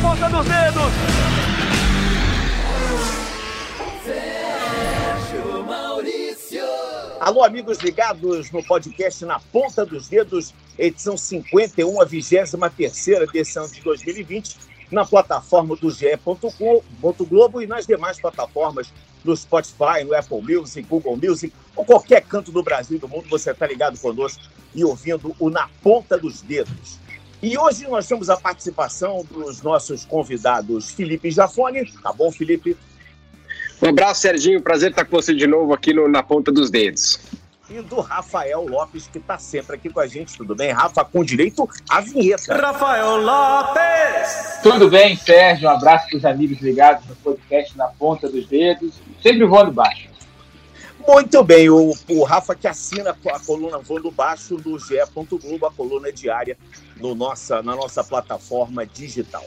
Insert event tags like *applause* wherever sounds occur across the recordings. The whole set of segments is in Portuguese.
ponta dos dedos. Alô, amigos ligados no podcast Na Ponta dos Dedos, edição 51, a 23 edição de 2020, na plataforma do ge.globo e nas demais plataformas no Spotify, no Apple Music, Google Music, ou qualquer canto do Brasil e do mundo, você está ligado conosco e ouvindo o Na Ponta dos Dedos. E hoje nós temos a participação dos nossos convidados Felipe Jafone. Tá bom, Felipe? Um abraço, Serginho. Prazer estar com você de novo aqui no, na ponta dos dedos. E do Rafael Lopes, que está sempre aqui com a gente. Tudo bem, Rafa? Com direito à vinheta. Rafael Lopes! Tudo bem, Sérgio? Um abraço para os amigos ligados no podcast Na Ponta dos Dedos. Sempre voando baixo. Muito bem, o, o Rafa que assina a coluna Voando Baixo do GE. Globo, a coluna diária no nossa, na nossa plataforma digital.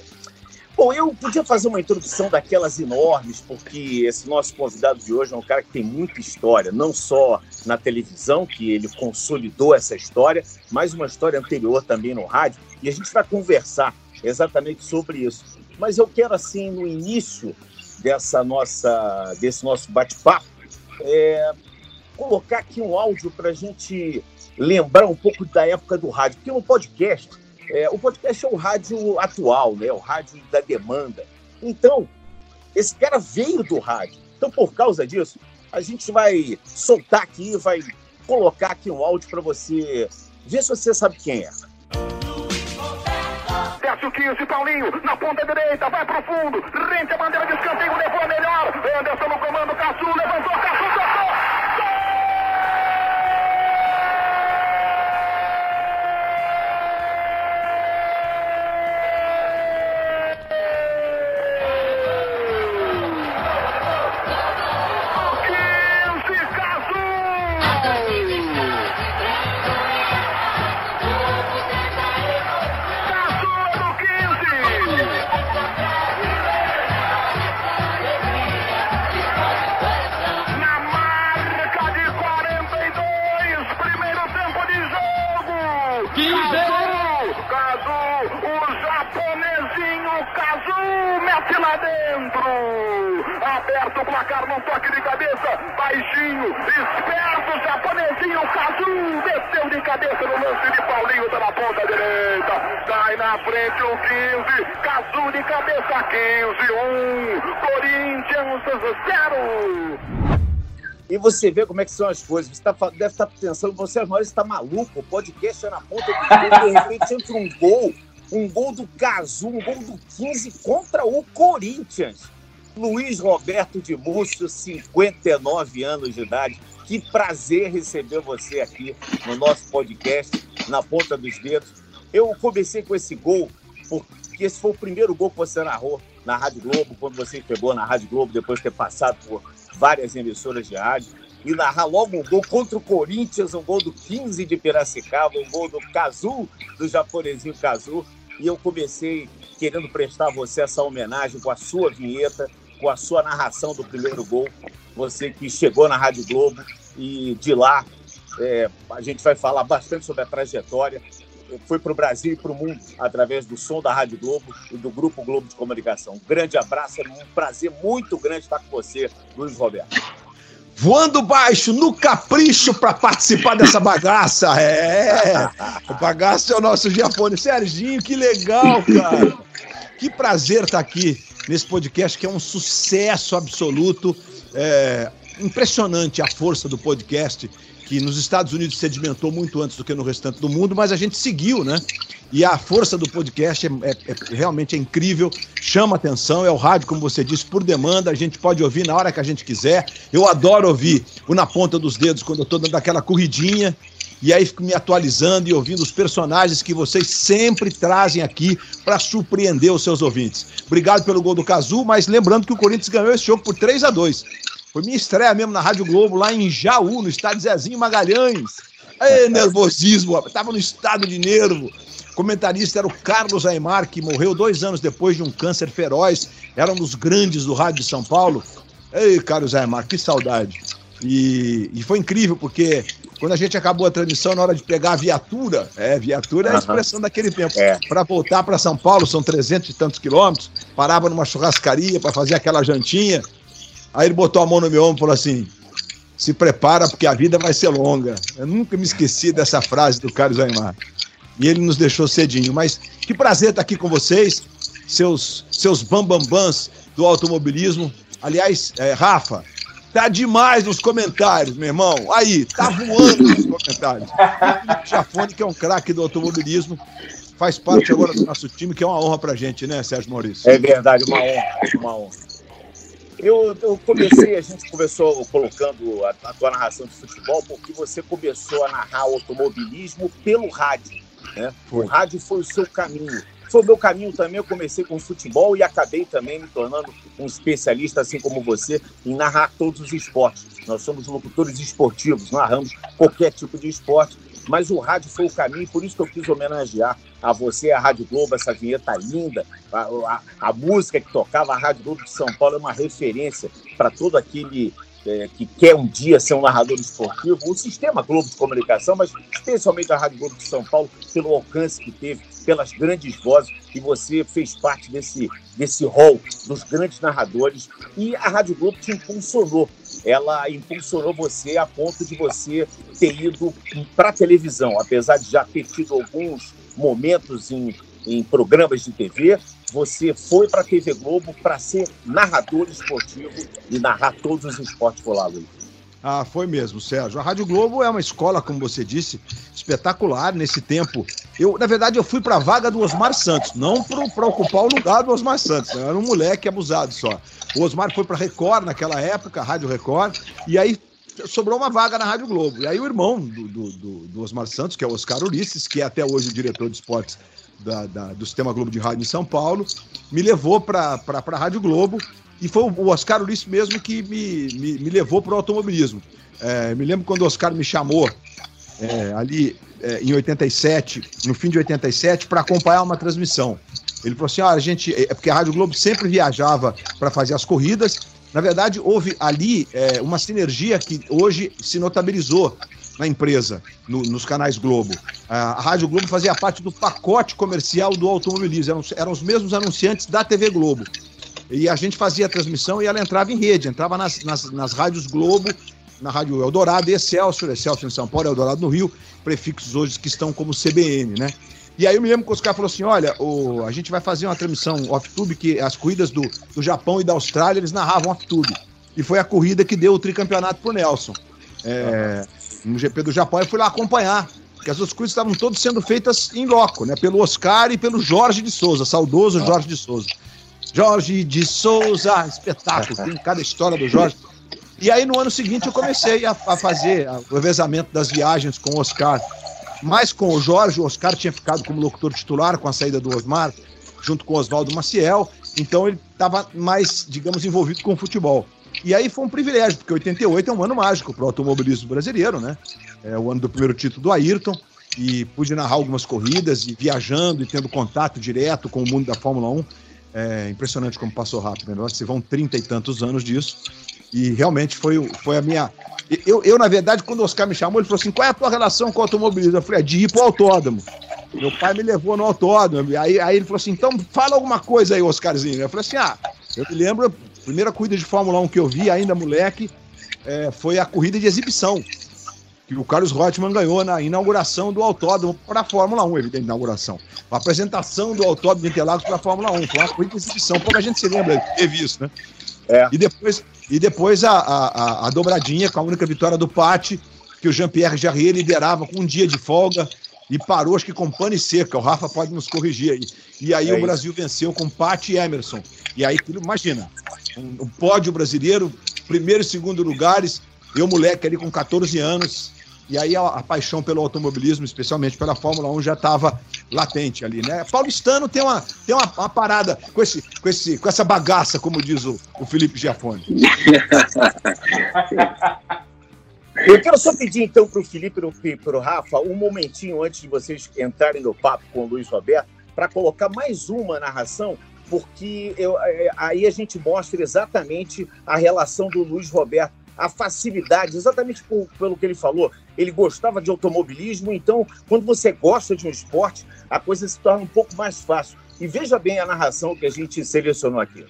Bom, eu podia fazer uma introdução daquelas enormes, porque esse nosso convidado de hoje é um cara que tem muita história, não só na televisão, que ele consolidou essa história, mas uma história anterior também no rádio, e a gente vai conversar exatamente sobre isso. Mas eu quero, assim, no início dessa nossa, desse nosso bate-papo, é, colocar aqui um áudio para a gente lembrar um pouco da época do rádio, porque no podcast é, o podcast é o rádio atual, né? o rádio da demanda. Então, esse cara veio do rádio. Então, por causa disso, a gente vai soltar aqui, vai colocar aqui um áudio para você ver se você sabe quem é. Desce o 15, Paulinho, na ponta direita, vai pro fundo, rente a bandeira de escanteio, levou a melhor. Anderson no comando, Caçu, levantou, Caçu, aberto o placar num toque de cabeça, baixinho, esperto, japonesinho, Kazu, desceu de cabeça no lance de Paulinho, tá na ponta direita, sai na frente o 15, Kazu de cabeça, 15, 1, Corinthians 0. E você vê como é que são as coisas. Você tá, deve estar tá pensando, você agora está maluco, o podcast é na ponta do de repente entra um gol, um gol do Cazu, um gol do 15 contra o Corinthians. Luiz Roberto de Múcio, 59 anos de idade. Que prazer receber você aqui no nosso podcast, na ponta dos dedos. Eu comecei com esse gol, porque esse foi o primeiro gol que você narrou na Rádio Globo, quando você pegou na Rádio Globo, depois de ter passado por várias emissoras de rádio. E narrar logo um gol contra o Corinthians, um gol do 15 de Piracicaba, um gol do Cazu, do japonesinho Cazu. E eu comecei querendo prestar a você essa homenagem com a sua vinheta com a sua narração do primeiro gol. Você que chegou na Rádio Globo e de lá é, a gente vai falar bastante sobre a trajetória. Foi para o Brasil e para o mundo através do som da Rádio Globo e do Grupo Globo de Comunicação. Um grande abraço, é um prazer muito grande estar com você, Luiz Roberto. Voando baixo, no capricho para participar dessa bagaça. É, o bagaço é o nosso japonês. Serginho, que legal, cara. Que prazer estar aqui nesse podcast que é um sucesso absoluto. É, impressionante a força do podcast, que nos Estados Unidos sedimentou muito antes do que no restante do mundo, mas a gente seguiu, né? E a força do podcast é, é, é, realmente é incrível, chama atenção, é o rádio, como você disse, por demanda, a gente pode ouvir na hora que a gente quiser. Eu adoro ouvir o Na Ponta dos Dedos quando eu estou dando aquela corridinha e aí fico me atualizando e ouvindo os personagens que vocês sempre trazem aqui para surpreender os seus ouvintes. Obrigado pelo gol do Cazu, mas lembrando que o Corinthians ganhou esse jogo por 3 a 2 Foi minha estreia mesmo na Rádio Globo, lá em Jaú, no estádio Zezinho Magalhães. Ei, nervosismo, tava no estado de nervo. O comentarista era o Carlos Aymar, que morreu dois anos depois de um câncer feroz. Era um dos grandes do rádio de São Paulo. Ei, Carlos Aymar, que saudade. E, e foi incrível, porque quando a gente acabou a transmissão, na hora de pegar a viatura, é, viatura é a expressão daquele tempo, É. para voltar para São Paulo, são 300 e tantos quilômetros, parava numa churrascaria para fazer aquela jantinha. Aí ele botou a mão no meu ombro e falou assim: se prepara porque a vida vai ser longa. Eu nunca me esqueci dessa frase do Carlos Aymar. E ele nos deixou cedinho. Mas que prazer estar aqui com vocês, seus, seus bambambãs do automobilismo. Aliás, é, Rafa, tá demais nos comentários, meu irmão. Aí, tá voando nos comentários. *laughs* O Jafone, que é um craque do automobilismo, faz parte agora do nosso time, que é uma honra pra gente, né, Sérgio Maurício? É verdade, uma honra, uma honra. Eu, eu comecei, a gente começou colocando a, a tua narração de futebol, porque você começou a narrar automobilismo pelo rádio. Né? O rádio foi o seu caminho. Foi o meu caminho também. Eu comecei com futebol e acabei também me tornando um especialista, assim como você, em narrar todos os esportes. Nós somos locutores esportivos, narramos qualquer tipo de esporte. Mas o rádio foi o caminho, por isso que eu quis homenagear a você, a Rádio Globo, essa vinheta linda, a, a- a música que tocava a Rádio Globo de São Paulo é uma referência para todo aquele é, que quer um dia ser um narrador esportivo, o sistema Globo de comunicação, mas especialmente a Rádio Globo de São Paulo, pelo alcance que teve, pelas grandes vozes, e você fez parte desse, desse hall dos grandes narradores, e a Rádio Globo te impulsionou. Ela impulsionou você a ponto de você ter ido para a televisão, apesar de já ter tido alguns momentos em, em programas de TV, você foi para a TV Globo para ser narrador esportivo e narrar todos os esportes por lá, Luiz. Ah, foi mesmo, Sérgio. A Rádio Globo é uma escola, como você disse, espetacular nesse tempo. Eu, na verdade, eu fui para a vaga do Osmar Santos, não para ocupar o lugar do Osmar Santos. Eu era um moleque abusado só. O Osmar foi para Record naquela época, Rádio Record, e aí sobrou uma vaga na Rádio Globo. E aí o irmão do, do, do, do Osmar Santos, que é o Oscar Ulisses, que é até hoje o diretor de esportes da, da- do Sistema Globo de Rádio em São Paulo, me levou para a Rádio Globo e foi o Oscar Ulisses mesmo que me, me, me levou para o automobilismo. É, me lembro quando o Oscar me chamou é, ali é, em 87, no fim de 87, para acompanhar uma transmissão. Ele falou assim: ah, a gente. É porque a Rádio Globo sempre viajava para fazer as corridas. Na verdade, houve ali é, uma sinergia que hoje se notabilizou na empresa, no- nos canais Globo. A Rádio Globo fazia parte do pacote comercial do automobilismo, eram, eram os mesmos anunciantes da TV Globo. E a gente fazia a transmissão e ela entrava em rede, entrava nas, nas, nas rádios Globo, na Rádio Eldorado e Excelsior, Excelsior em São Paulo, Eldorado no Rio, prefixos hoje que estão como CBN, né? E aí eu me lembro que os caras falaram assim: olha, o, a gente vai fazer uma transmissão off-tube, que as corridas do, do Japão e da Austrália, eles narravam off-tube. E foi a corrida que deu o tricampeonato pro Nelson. É, no GP do Japão, eu fui lá acompanhar. Porque as duas corridas estavam todas sendo feitas em loco, né? Pelo Oscar e pelo Jorge de Souza, saudoso Jorge de Souza. Jorge de Souza, espetáculo, tem cada história do Jorge. E aí no ano seguinte eu comecei a, a fazer o revezamento das viagens com o Oscar. Mas com o Jorge, o Oscar tinha ficado como locutor titular com a saída do Osmar, junto com o Oswaldo Maciel, então ele estava mais, digamos, envolvido com o futebol. E aí foi um privilégio, porque 88 é um ano mágico para o automobilismo brasileiro, né? É o ano do primeiro título do Ayrton, e pude narrar algumas corridas, e viajando e tendo contato direto com o mundo da Fórmula 1. É impressionante como passou rápido, né? Se vão trinta e tantos anos disso. E realmente foi, foi a minha. Eu, eu, na verdade, quando o Oscar me chamou, ele falou assim: qual é a tua relação com o automobilismo? Eu falei: é de ir pro autódromo. Meu pai me levou no autódromo. Aí, aí ele falou assim: então fala alguma coisa aí, Oscarzinho. Eu falei assim: ah, eu me lembro, a primeira corrida de Fórmula 1 que eu vi, ainda moleque, é, foi a corrida de exibição. Que o Carlos Reutemann ganhou na inauguração do autódromo para a Fórmula 1, evidente, inauguração. A apresentação do autódromo de Interlagos para a Fórmula 1. Foi uma corrida de exibição. Pouca gente se lembra de ter visto, né? É. E depois, e depois a, a, a- dobradinha com a única vitória do Patti, que o Jean-Pierre Jarrier liderava com um dia de folga e parou, acho que com pane seca. O Rafa pode nos corrigir aí. E aí É o isso. Brasil venceu com Patti e Emerson. E aí, imagina, um, um pódio brasileiro, primeiro e segundo lugares, eu moleque ali com 14 anos. E aí a, a paixão pelo automobilismo, especialmente pela Fórmula 1, já estava latente ali, né? Paulistano tem uma, tem uma, uma parada com, esse, com, esse, com essa bagaça, como diz o, o Felipe Giafone. *laughs* Eu quero só pedir então para o Felipe e para o Rafa um momentinho antes de vocês entrarem no papo com o Luiz Roberto, para colocar mais uma narração, porque eu- é, aí a gente mostra exatamente a relação do Luiz Roberto a facilidade, exatamente por, pelo que ele falou. Ele gostava de automobilismo, então, quando você gosta de um esporte, a coisa se torna um pouco mais fácil. E veja bem a narração que a gente selecionou aqui.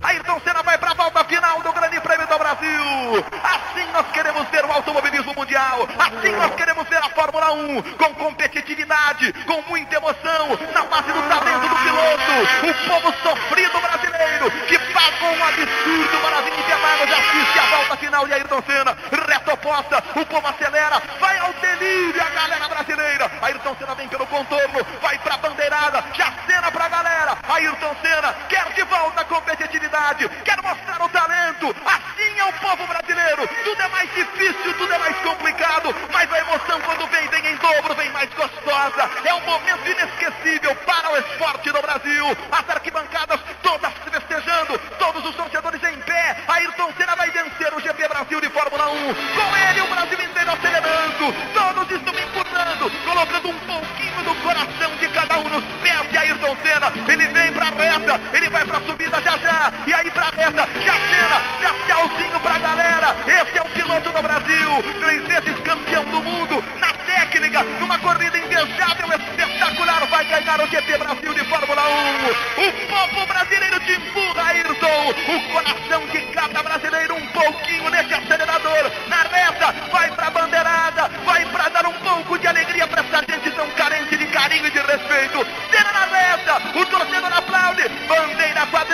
Ayrton Senna vai para a volta final do Grande Prêmio do Brasil. Assim nós queremos ver o automobilismo mundial. Assim nós queremos ver a Fórmula 1 com competitividade, com muita emoção, na base do talento do piloto. O povo sofrido brasileiro que pagou um absurdo para vir Interlagos e assiste a volta final de Ayrton Senna. Reta oposta, o povo acelera, vai ao delírio a galera brasileira. Ayrton Senna vem pelo contorno, vai para a bandeirada, já cena para a galera. Ayrton Senna quer de volta a competitividade quer mostrar o talento. Assim é o povo brasileiro. Tudo é mais difícil, tudo é mais complicado, mas a emoção quando vem, vem em dobro, vem mais gostosa. É um momento inesquecível para o esporte no Brasil. As arquibancadas todas festejando, todos os torcedores em pé. Ayrton Senna vai vencer o GP Brasil de Fórmula 1. Com ele, o Brasil inteiro acelerando, todos estão empurrando, colocando um pouquinho do coração de cada um nos pés de Ayrton Senna. Ele vem para a reta, ele vai para a subida já já. E aí pra meta, já cena, já tchauzinho pra galera. Esse é o piloto do Brasil, três vezes campeão do mundo, na técnica, numa corrida invejável, espetacular, vai ganhar o GP Brasil de Fórmula 1. O povo brasileiro te empurra, Ayrton. O coração de cada brasileiro um pouquinho nesse acelerador. Na reta, vai pra bandeirada, vai pra dar um pouco de alegria pra essa gente tão carente de carinho e de respeito. Cena na reta, o torcedor aplaude, bandeira quadriculada,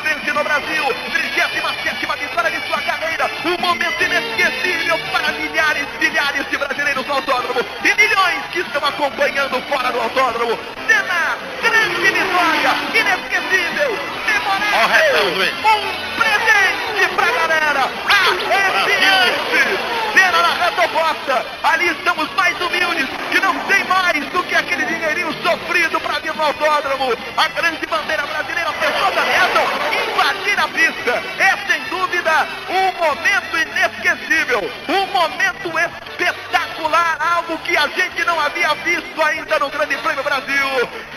vence no Brasil, 37 vitória de sua carreira. Um momento inesquecível para milhares, milhares de brasileiros no autódromo e milhões que estão acompanhando fora do autódromo. Senna, grande vitória, inesquecível, memorável. Um presente pra galera. Arrepiante. Senna na reta oposta. Ali estamos mais humildes, que não tem mais do que aquele dinheirinho sofrido para vir no autódromo. A grande bandeira invadir a pista. É sem dúvida um momento inesquecível, um momento espetacular, algo que a gente não havia visto ainda no Grande Prêmio Brasil.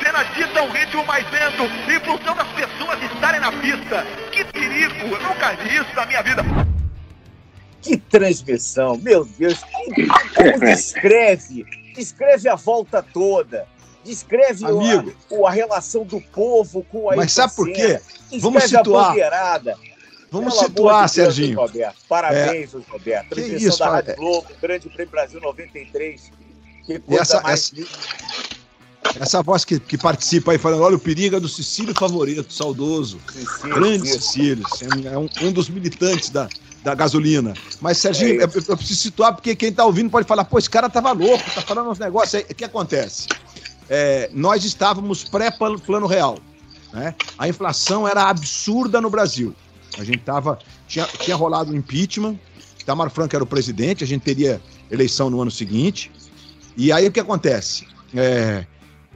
Senna dita um ritmo mais lento, em função das pessoas estarem na pista. Que perigo, eu nunca vi isso na minha vida. Que transmissão, meu Deus, que, como descreve, descreve a volta toda, descreve Amigo. o- a, relação do povo com a Mas sabe por quê? Vamos a situar. Vamos Pelo situar, de Deus, Serginho. Roberto. Parabéns, Roberto. Que Transmissão isso, da. Rádio Globo, Grande Prêmio Brasil 93. Que E coisa essa- mais Essa voz que, que participa aí falando, olha o perigo é do Cecílio Favorito, saudoso. Cecílio, Grande isso. Cecílio, é um, um dos militantes da, da gasolina. Mas, Serginho, É eu, eu preciso situar, porque quem tá ouvindo pode falar, pô, esse cara tava louco, tá falando uns negócios aí. O que acontece? É, nós estávamos pré-plano real. Né? A inflação era absurda no Brasil. A gente tava. Tinha, tinha rolado um impeachment, Tamar Franco era o presidente, a gente teria eleição no ano seguinte. E aí o que acontece? É,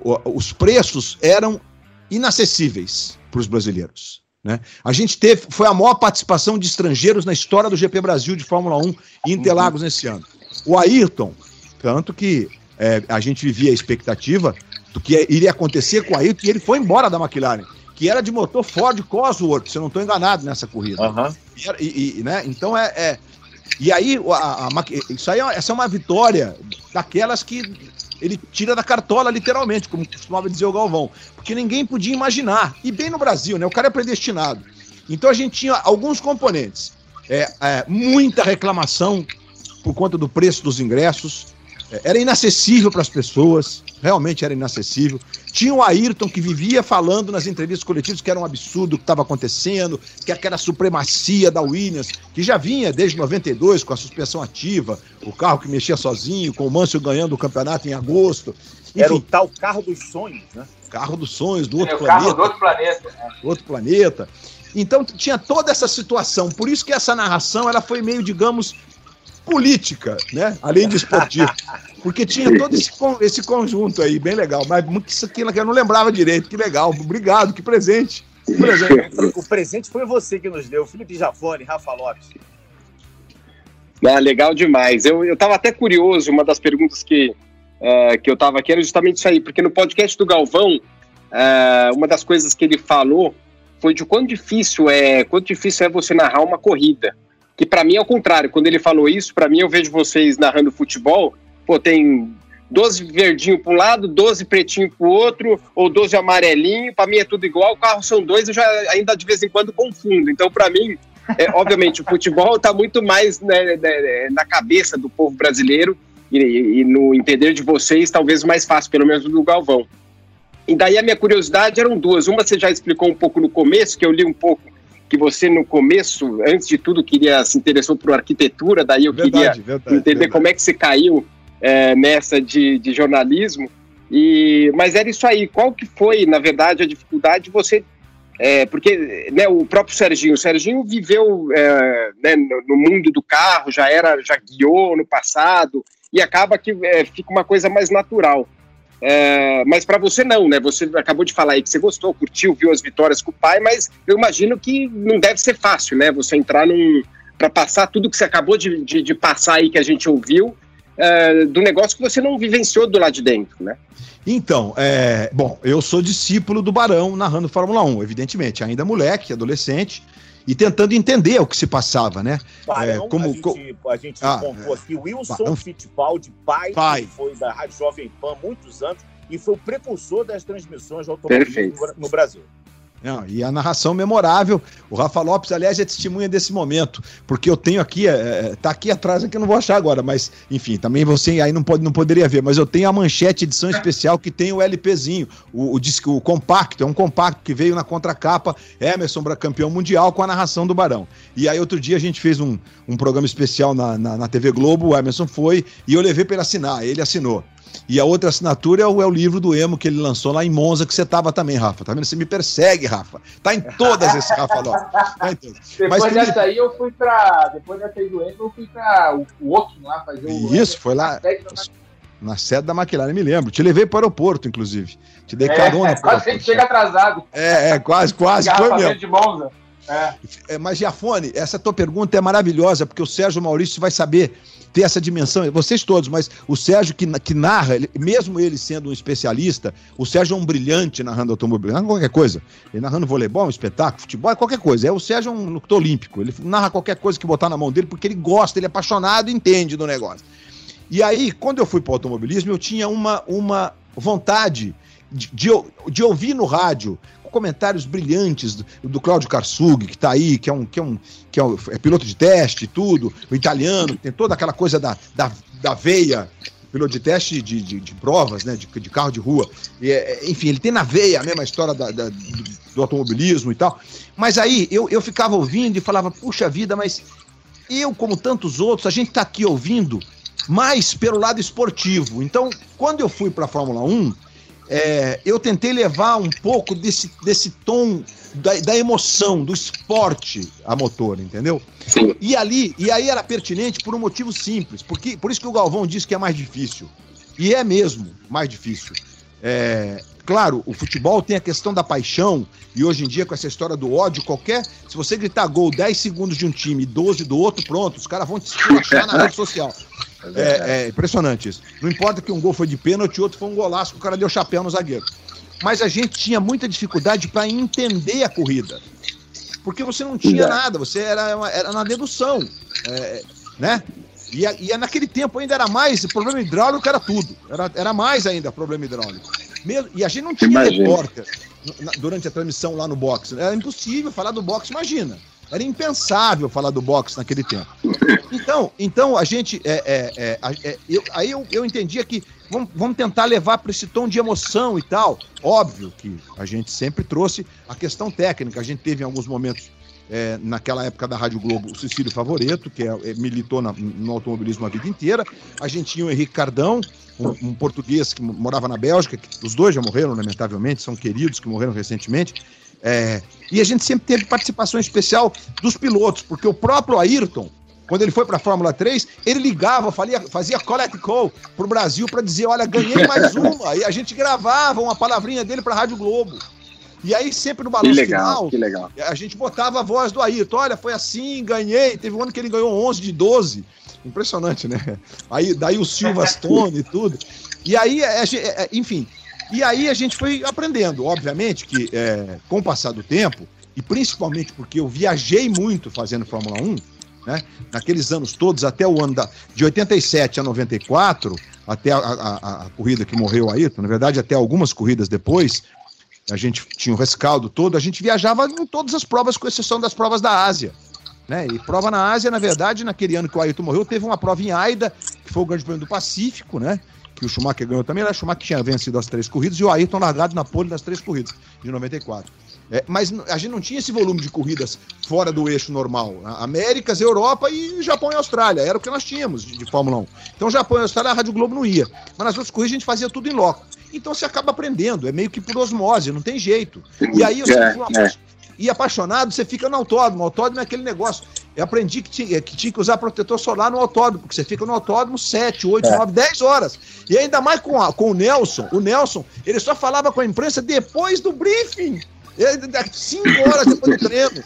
o- os preços eram inacessíveis para os brasileiros. Né? A gente teve, foi a maior participação de estrangeiros na história do GP Brasil de Fórmula 1 em Interlagos nesse ano. O Ayrton, tanto que é, a gente vivia a expectativa do que iria acontecer com o Ayrton, e ele foi embora da McLaren, que era de motor Ford Cosworth, se eu não estou enganado nessa corrida. Aham. E E, né? Então é, é- E aí, a, a isso aí é, essa é uma vitória daquelas que ele tira da cartola, literalmente, como costumava dizer o Galvão. Porque ninguém podia imaginar. E bem no Brasil, né? O cara é predestinado. Então a gente tinha alguns componentes. É, é, muita reclamação por conta do preço dos ingressos. É, era inacessível para as pessoas, realmente era inacessível. Tinha o Ayrton que vivia falando nas entrevistas coletivas que era um absurdo o que estava acontecendo, que aquela supremacia da Williams, que já vinha desde 92 com a suspensão ativa, o carro que mexia sozinho, com o Mansell ganhando o campeonato em agosto. Era o Enfim, tal carro dos sonhos, né? carro dos sonhos do É outro o carro planeta do outro planeta. né? outro planeta. Então tinha toda essa situação. Por isso que essa narração ela foi meio, digamos, política, né? Além de esportivo. Porque tinha todo esse, esse conjunto aí, bem legal. Mas isso aqui eu não lembrava direito. Que legal. Obrigado, que presente. Que presente. *laughs* O presente foi você que nos deu, Felipe Jafone, Rafa Lopes. Ah, legal demais. Eu, eu tava até curioso, uma das perguntas que, uh, que eu tava aqui era justamente isso aí, porque no podcast do Galvão, uh, uma das coisas que ele falou foi de quão difícil é, quanto difícil é você narrar uma corrida. Que para mim é o contrário. Quando ele falou isso, para mim eu vejo vocês narrando futebol, pô, tem 12 verdinho para um lado, 12 pretinho para o outro, ou 12 amarelinho, para mim é tudo igual, o carro são dois, eu já ainda de vez em quando confundo. Então, para mim, é, obviamente, o futebol está muito mais né, né, na cabeça do povo brasileiro e, e, no entender de vocês, talvez mais fácil, pelo menos do Galvão. E daí a minha curiosidade eram duas. Uma você já explicou um pouco no começo, que eu li um pouco que você no começo, antes de tudo, queria se interessou por arquitetura, daí eu verdade, queria verdade, entender verdade. como é que você caiu é, nessa de, de jornalismo. E, mas era isso aí. Qual que foi, na verdade, a dificuldade de você é, porque né, o próprio Serginho, o Serginho viveu é, né, no, mundo do carro, já era, já guiou no passado, e acaba que é, fica uma coisa mais natural. É, mas para você não, né? Você acabou de falar aí que você gostou, curtiu, viu as vitórias com o pai, mas eu imagino que não deve ser fácil, né? Você entrar num. para passar tudo que você acabou de, de, de passar aí que a gente ouviu, é, do negócio que você não vivenciou do lado de dentro, né? Então, é, bom, eu sou discípulo do Barão narrando Fórmula 1, evidentemente, ainda moleque, adolescente, e tentando entender o que se passava, né? Barão, é, como, a gente, a gente ah, contou aqui, Wilson Barão, Fittipaldi, pai, pai. que foi da Rádio Jovem Pan muitos anos, e foi o precursor das transmissões de automobilismo no Brasil. Não, e a narração memorável. O Rafa Lopes, aliás, é testemunha desse momento, porque eu tenho aqui, é, é tá aqui atrás, aqui eu não vou achar agora, mas enfim, também você aí não, pode, não poderia ver, mas eu tenho a manchete edição especial que tem o LPzinho, o, o disco, o compacto, é um compacto que veio na contracapa, Emerson campeão mundial com a narração do Barão. E aí outro dia a gente fez um, um programa especial na, na, na TV Globo, o Emerson foi e eu levei para ele assinar, ele assinou. E a outra assinatura é o, é o, livro do Emo que ele lançou lá em Monza, que você tava também, Rafa. Tá vendo? Você me persegue, Rafa. Tá em todas esse Rafa Lopes. Tá *laughs* depois Mas, dessa aí eu fui pra. Depois dessa aí do Emo, eu fui pra o, Woking lá fazer o. Isso, foi lá. Na sede da McLaren, me lembro. Te levei para o aeroporto, inclusive. Te dei é, carona. *laughs* É, quase chega atrasado. É, é quase, quase. Foi mesmo. De Monza. É. É, mas, Giafone, essa tua pergunta é maravilhosa, porque o Sérgio Maurício vai saber ter essa dimensão, vocês todos, mas o Sérgio que, que narra, ele, mesmo ele sendo um especialista, o Sérgio é um brilhante narrando automobilismo, narrando qualquer coisa. Ele narrando voleibol, um espetáculo, futebol, é qualquer coisa. É o Sérgio é um luto olímpico. Ele narra qualquer coisa que botar na mão dele porque ele gosta, ele é apaixonado e entende do negócio. E aí, quando eu fui para o automobilismo, eu tinha uma, uma vontade de, de, de ouvir no rádio comentários brilhantes do, do Cláudio Karsug, que está aí, que é um, que é um, que é, um, é piloto de teste e tudo, o italiano, tem toda aquela coisa da, da, da veia, piloto de teste de, de, de provas, né, de, de, carro de rua. E, é, enfim, ele tem na veia a mesma história da, da, do, do, automobilismo e tal. Mas aí eu, eu ficava ouvindo e falava, puxa vida, mas eu, como tantos outros, a gente está aqui ouvindo mais pelo lado esportivo. Então, quando eu fui para a Fórmula 1, é, eu tentei levar um pouco desse, desse tom da, da, emoção, do esporte a motor, entendeu? Sim. E ali, e aí era pertinente por um motivo simples, porque por isso que o Galvão disse que é mais difícil. E é mesmo mais difícil. É, claro, o futebol tem a questão da paixão, e hoje em dia, com essa história do ódio, qualquer. Se você gritar gol 10 segundos de um time e 12 do outro, pronto, os caras vão te esculachar na rede social. *laughs* É, é, impressionante isso. Não importa que um gol foi de pênalti outro foi um golaço que o cara deu chapéu no zagueiro. Mas a gente tinha muita dificuldade para entender a corrida. Porque você não tinha nada, você era, era na dedução. É, né? E, e naquele tempo ainda era mais, problema hidráulico era tudo. Era, era mais ainda problema hidráulico. Mesmo, e a gente não tinha imagina. repórter durante a transmissão lá no boxe. Era impossível falar do boxe, imagina. Era impensável falar do boxe naquele tempo. Então, então a gente. É, é, é, é eu, aí eu, eu entendia que vamos, vamos tentar levar para esse tom de emoção e tal. Óbvio que a gente sempre trouxe a questão técnica. A gente teve em alguns momentos, é, naquela época da Rádio Globo, o Cecílio Favoreto, que é, é, militou na, no automobilismo a vida inteira. A gente tinha o Henrique Cardão, um, um, português que morava na Bélgica, que os dois já morreram, lamentavelmente, são queridos que morreram recentemente. É, e a gente sempre teve participação especial dos pilotos, porque o próprio Ayrton, quando ele foi para a Fórmula 3, ele ligava, fazia, fazia collect call pro Brasil para dizer, olha, ganhei mais uma. E a gente gravava uma palavrinha dele para a Rádio Globo. E aí, sempre no balanço Que legal, final, que legal. a gente botava a voz do Ayrton. Olha, foi assim, ganhei. Teve um ano que ele ganhou 11 de 12. Impressionante, né? Aí, daí o Silverstone e tudo. E aí, é, é, é, enfim. E aí a gente foi aprendendo. Obviamente que é, com o passar do tempo, e principalmente porque eu viajei muito fazendo Fórmula 1, né? Naqueles anos todos, até o ano da, de 87 a 94, até a, a, a corrida que morreu o Ayrton, na verdade, até algumas corridas depois, a gente tinha o rescaldo todo, a gente viajava em todas as provas, com exceção das provas da Ásia. Né? E prova na Ásia, na verdade, naquele ano que o Ayrton morreu, teve uma prova em Aida, que foi o Grande Prêmio do Pacífico, né? Que o Schumacher ganhou também, era o Schumacher tinha vencido as três corridas e o Ayrton largado na pole das três corridas, de 94. É, mas a gente não tinha esse volume de corridas fora do eixo normal. Américas, Europa e Japão e Austrália. Era o que nós tínhamos de, de Fórmula 1. Então, Japão e Austrália, a Rádio Globo não ia. Mas nas outras corridas a gente fazia tudo em loco. Então você acaba aprendendo, é meio que por osmose, não tem jeito. E aí sempre fui uma... É, é. E apaixonado, você fica no autódromo. O autódromo é aquele negócio. Eu aprendi que tinha, que tinha que usar protetor solar no autódromo, porque você fica no autódromo 7, 8, É. 9, 10 horas. E ainda mais com, a- com o Nelson. O Nelson, ele só falava com a imprensa depois do briefing. Ele, da- cinco horas depois do treino.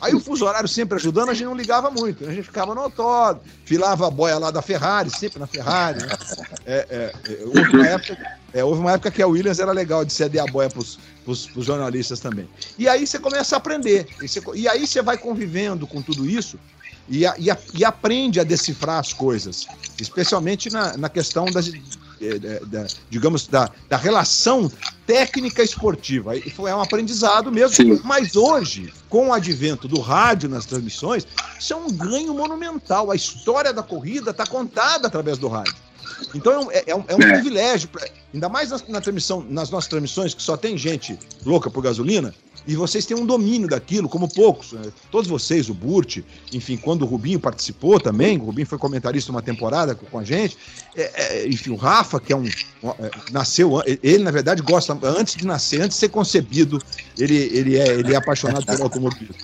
Aí o fuso horário sempre ajudando, a gente não ligava muito. né? A gente ficava no autódromo, filava a boia lá da Ferrari, sempre na Ferrari. né? É, é, é, houve, uma época, é, houve uma época que a Williams era legal de ceder a boia pros, pros jornalistas também. E aí você começa a aprender. E, você- e aí você vai convivendo com tudo isso e, a- e a- e aprende a decifrar as coisas. Especialmente na, na questão das, da- da- digamos, da, da relação técnica esportiva. E foi um aprendizado mesmo. Sim. Mas hoje, com o advento do rádio nas transmissões, isso é um ganho monumental. A história da corrida está contada através do rádio. Então é um, é- é um- é um É. privilégio, pra- ainda mais nas, na transmissão, nas nossas transmissões, que só tem gente louca por gasolina, e vocês têm um domínio daquilo, como poucos. né? Todos vocês, o Burt, enfim, quando o Rubinho participou também, o Rubinho foi comentarista uma temporada com, a gente, é, é, enfim, o Rafa, que é um. é, nasceu, ele, na verdade, gosta, antes de nascer, antes de ser concebido, ele, ele, é, ele é apaixonado pelo automobilismo.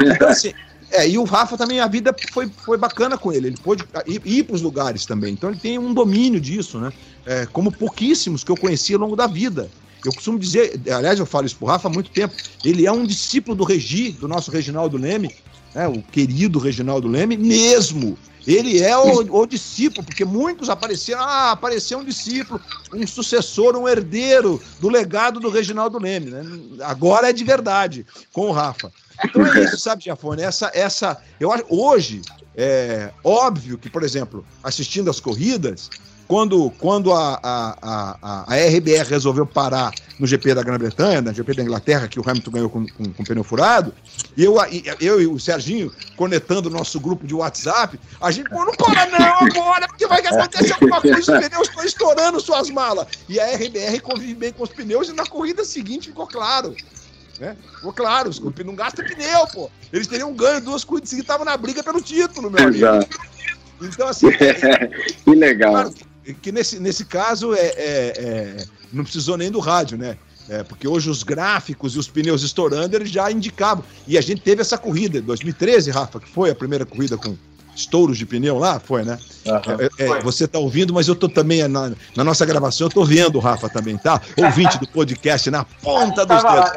Então, assim, é, e o Rafa também, a vida foi, foi bacana com ele. Ele pôde ir, ir para os lugares também. Então ele tem um domínio disso, né? É, como pouquíssimos que eu conheci ao longo da vida. Eu costumo dizer, aliás, eu falo isso pro Rafa há muito tempo, ele é um discípulo do Regi, do nosso Reginaldo Leme, né, o querido Reginaldo Leme, mesmo. Ele é o, o discípulo, porque muitos apareceram, ah, apareceu um discípulo, um sucessor, um herdeiro do legado do Reginaldo Leme. Né? Agora é de verdade, com o Rafa. Então é isso, sabe, Giafone? Essa, essa, eu acho, hoje, é óbvio que, por exemplo, assistindo as corridas, quando, quando a, a, a, a RBR resolveu parar no GP da Grã-Bretanha, no GP da Inglaterra, que o Hamilton ganhou com, com, com pneu furado, e eu, e- eu e o Serginho, conectando o nosso grupo de WhatsApp, a gente, pô, não para não agora, porque vai acontecer alguma *laughs* coisa, os pneus estão estourando suas malas. E a RBR convive bem com os pneus, e na corrida seguinte ficou claro. Né? Ficou claro, os- não gasta pneu, pô. Eles teriam ganho duas corridas seguidas, estavam na briga pelo título, meu amigo. Exato. Então, assim, *laughs* que legal. Claro que- nesse, nesse caso é, é- é- não precisou nem do rádio, né? É, porque hoje os gráficos e os pneus estourando, eles já indicavam. E a gente teve essa corrida em 2013, Rafa, que foi a primeira corrida com estouros de pneu lá, foi, né? É, é, você tá ouvindo, mas eu tô também na, na nossa gravação, eu tô vendo o Rafa também, tá? Ouvinte do podcast na ponta dos dedos.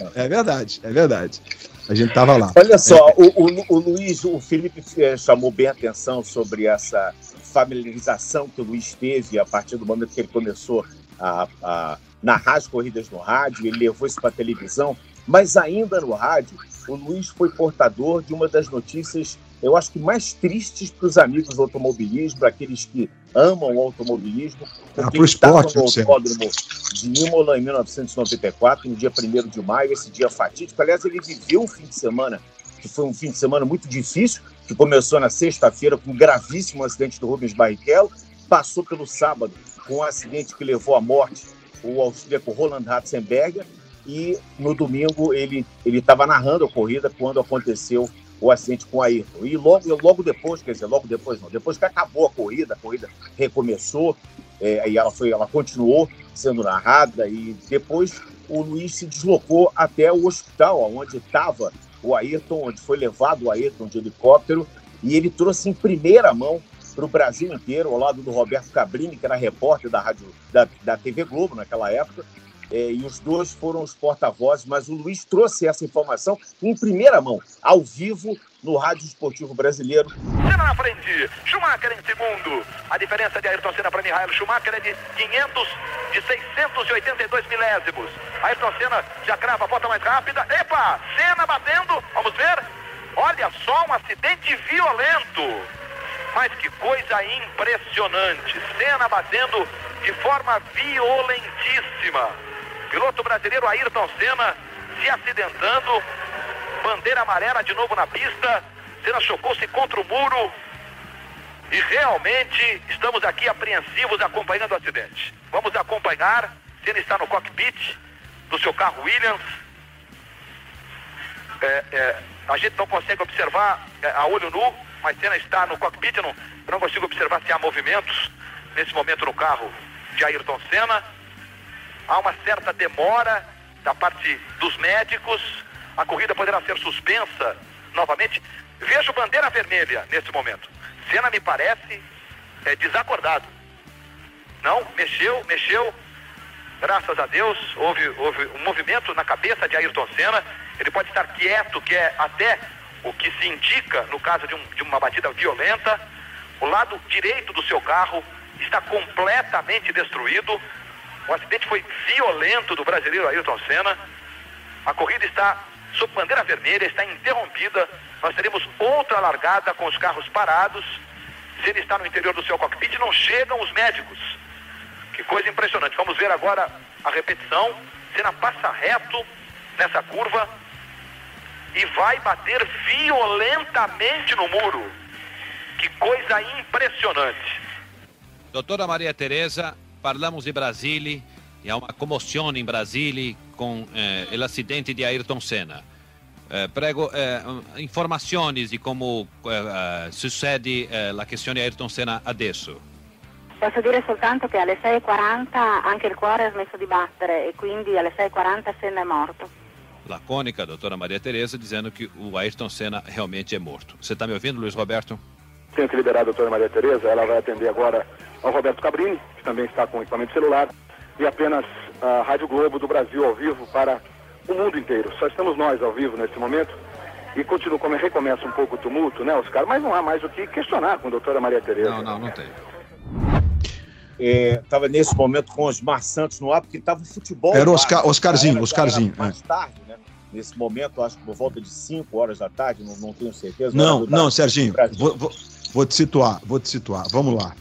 aí. É verdade, é verdade. A gente tava lá. Olha só, o, o, o Luiz, o Felipe eh, chamou bem a atenção sobre essa familiarização que o Luiz teve a partir do momento que ele começou a, a narrar as corridas no rádio, ele levou isso para a televisão, mas ainda no rádio, o Luiz foi portador de uma das notícias, eu acho que mais tristes para os amigos do automobilismo, para aqueles que amam o automobilismo, porque ele estava esporte, no autódromo de Imola em 1994, no dia 1 de maio, esse dia fatídico. Aliás, ele viveu um fim de semana, que foi um fim de semana muito difícil, que começou na sexta-feira com um gravíssimo acidente do Rubens Barrichello, passou pelo sábado com um acidente que levou à morte o austríaco Roland Ratzenberger, e no domingo ele ele estava narrando a corrida quando aconteceu o acidente com a Ayrton. E logo, logo depois, quer dizer, logo depois não, depois que acabou a corrida, a corrida recomeçou, é, e ela foi, ela continuou sendo narrada e depois o Luiz se deslocou até o hospital onde estava o Ayrton, onde foi levado o Ayrton de helicóptero E ele trouxe em primeira mão para o Brasil inteiro, ao lado do Roberto Cabrini, que era repórter da, rádio, da, da TV Globo naquela época, é, e os dois foram os porta-vozes, mas o Luiz trouxe essa informação em primeira mão, ao vivo, no Rádio Esportivo Brasileiro. Senna na frente, Schumacher em segundo. A diferença de Ayrton Senna para Michael Schumacher é de 500, de 682 milésimos. Ayrton Senna já crava a volta mais rápida. Epa, Senna batendo, vamos ver. Olha só, um acidente violento. Mas que coisa impressionante. Senna batendo de forma violentíssima. Piloto brasileiro Ayrton Senna se acidentando. Bandeira amarela de novo na pista. Senna chocou-se contra o muro. E realmente estamos aqui apreensivos acompanhando o acidente. Vamos acompanhar. Senna está no cockpit do seu carro Williams. É, é, a gente não consegue observar é, a olho nu, mas Senna está no cockpit. Eu não, eu não consigo observar se há movimentos nesse momento no carro de Ayrton Senna. Há uma certa demora da parte dos médicos. A corrida poderá ser suspensa novamente. Vejo bandeira vermelha nesse momento. Senna me parece é, desacordado. Não, mexeu, mexeu. Graças a Deus, houve, houve um movimento na cabeça de Ayrton Senna. Ele pode estar quieto, que é até o que se indica no caso de, um, de uma batida violenta. O lado direito do seu carro está completamente destruído. O acidente foi violento do brasileiro Ayrton Senna. A corrida está sob bandeira vermelha, está interrompida. Nós teremos outra largada com os carros parados. Se ele está no interior do seu cockpit, não chegam os médicos. Que coisa impressionante. Vamos ver agora a repetição. Senna passa reto nessa curva e vai bater violentamente no muro. Que coisa impressionante. Doutora Maria Teresa, parlamo di Brasile e há uma comoção em Brasile com eh, l'acidente di Ayrton Senna. Eh, prego eh, informazioni di come eh, succede eh, la questione Ayrton Senna adesso. Posso dire soltanto che alle 6.40 anche il cuore ha smesso di battere e quindi alle 6.40 Senna è morto. Lacônica, doutora Maria Tereza, dizendo que o Ayrton Senna realmente é morto. Você está me ouvindo, Luiz Roberto? Tenho que liberar a doutora Maria Tereza, ela vai atender agora ao Roberto Cabrini, que também está com equipamento celular, e apenas a Rádio Globo do Brasil ao vivo para o mundo inteiro. Só estamos nós ao vivo nesse momento e continua, como recomeça um pouco o tumulto, né, Oscar? Mas não há mais o que questionar com a doutora Maria Tereza. Não, não, não tem. Estava é, nesse momento com Osmar Santos no ar, porque estava o futebol. Era Oscar, Oscarzinho, era, Oscarzinho. Era mais tarde, né? Nesse momento, acho que por volta de 5 horas da tarde, não, não tenho certeza. Não, não, Serginho, vou, vou, vou, te situar, vou te situar. Vamos lá.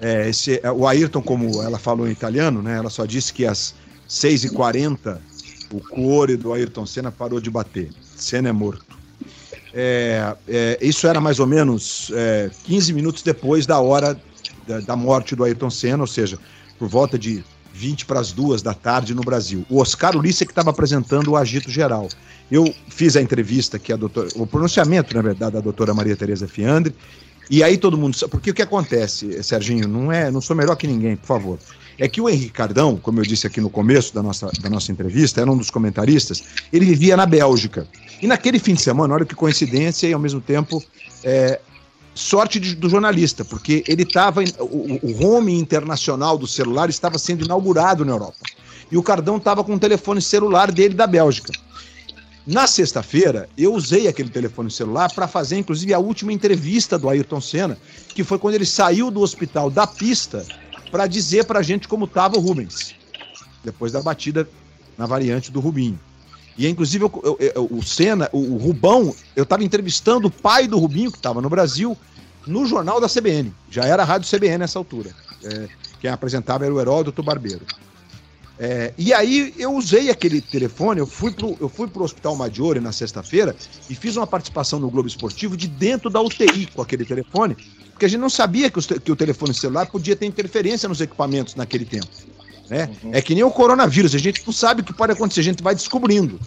É, esse, é, o Ayrton, como ela falou em italiano, né? Ela só disse que às 6h40 o cuore do Ayrton Senna parou de bater. Senna é morto. É, é, isso era mais ou menos é, 15 minutos depois da hora da, da, morte do Ayrton Senna, ou seja, por volta de 20 para as duas da tarde no Brasil. O Oscar Ulisse que estava apresentando o agito geral. Eu fiz a entrevista que a doutora, o pronunciamento, na verdade, da doutora Maria Tereza Fiandre, e aí todo mundo porque o que acontece, Serginho, não é, não sou melhor que ninguém, por favor. É que o Henrique Cardão, como eu disse aqui no começo da nossa, da nossa entrevista, era um dos comentaristas, ele vivia na Bélgica. E naquele fim de semana, olha que coincidência e ao mesmo tempo é, sorte de, do jornalista, porque ele estava. O, o home internacional do celular estava sendo inaugurado na Europa. E o Cardão estava com o telefone celular dele da Bélgica. Na sexta-feira, eu usei aquele telefone celular para fazer, inclusive, a última entrevista do Ayrton Senna, que foi quando ele saiu do hospital da pista para dizer para a gente como estava o Rubens, depois da batida na variante do Rubinho. E inclusive eu, eu, eu, o Senna, o, o Rubão, eu estava entrevistando o pai do Rubinho, que estava no Brasil, no jornal da CBN. Já era a Rádio CBN nessa altura. É, quem apresentava era o Heródoto Barbeiro. É, e aí eu usei aquele telefone, eu fui fui pro Hospital Maggiore na sexta-feira e fiz uma participação no Globo Esportivo de dentro da UTI com aquele telefone, porque a gente não sabia que, que o telefone celular podia ter interferência nos equipamentos naquele tempo. Né? Uhum. É que nem o coronavírus, a gente não sabe o que pode acontecer, a gente vai descobrindo.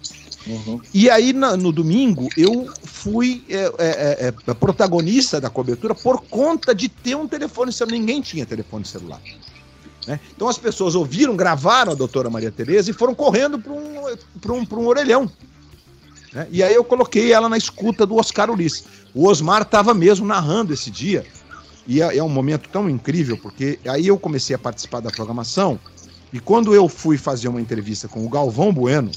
Uhum. E aí, na, no domingo, eu fui é, é, é, é, protagonista da cobertura por conta de ter um telefone celular. Ninguém tinha telefone celular. Né? Então as pessoas ouviram, gravaram a doutora Maria Tereza e foram correndo para um, um, um orelhão. Né? E aí eu coloquei ela na escuta do Oscar Ulisses. O Osmar estava mesmo narrando esse dia. E é, é um momento tão incrível, porque aí eu comecei a participar da programação. E quando eu fui fazer uma entrevista com o Galvão Bueno,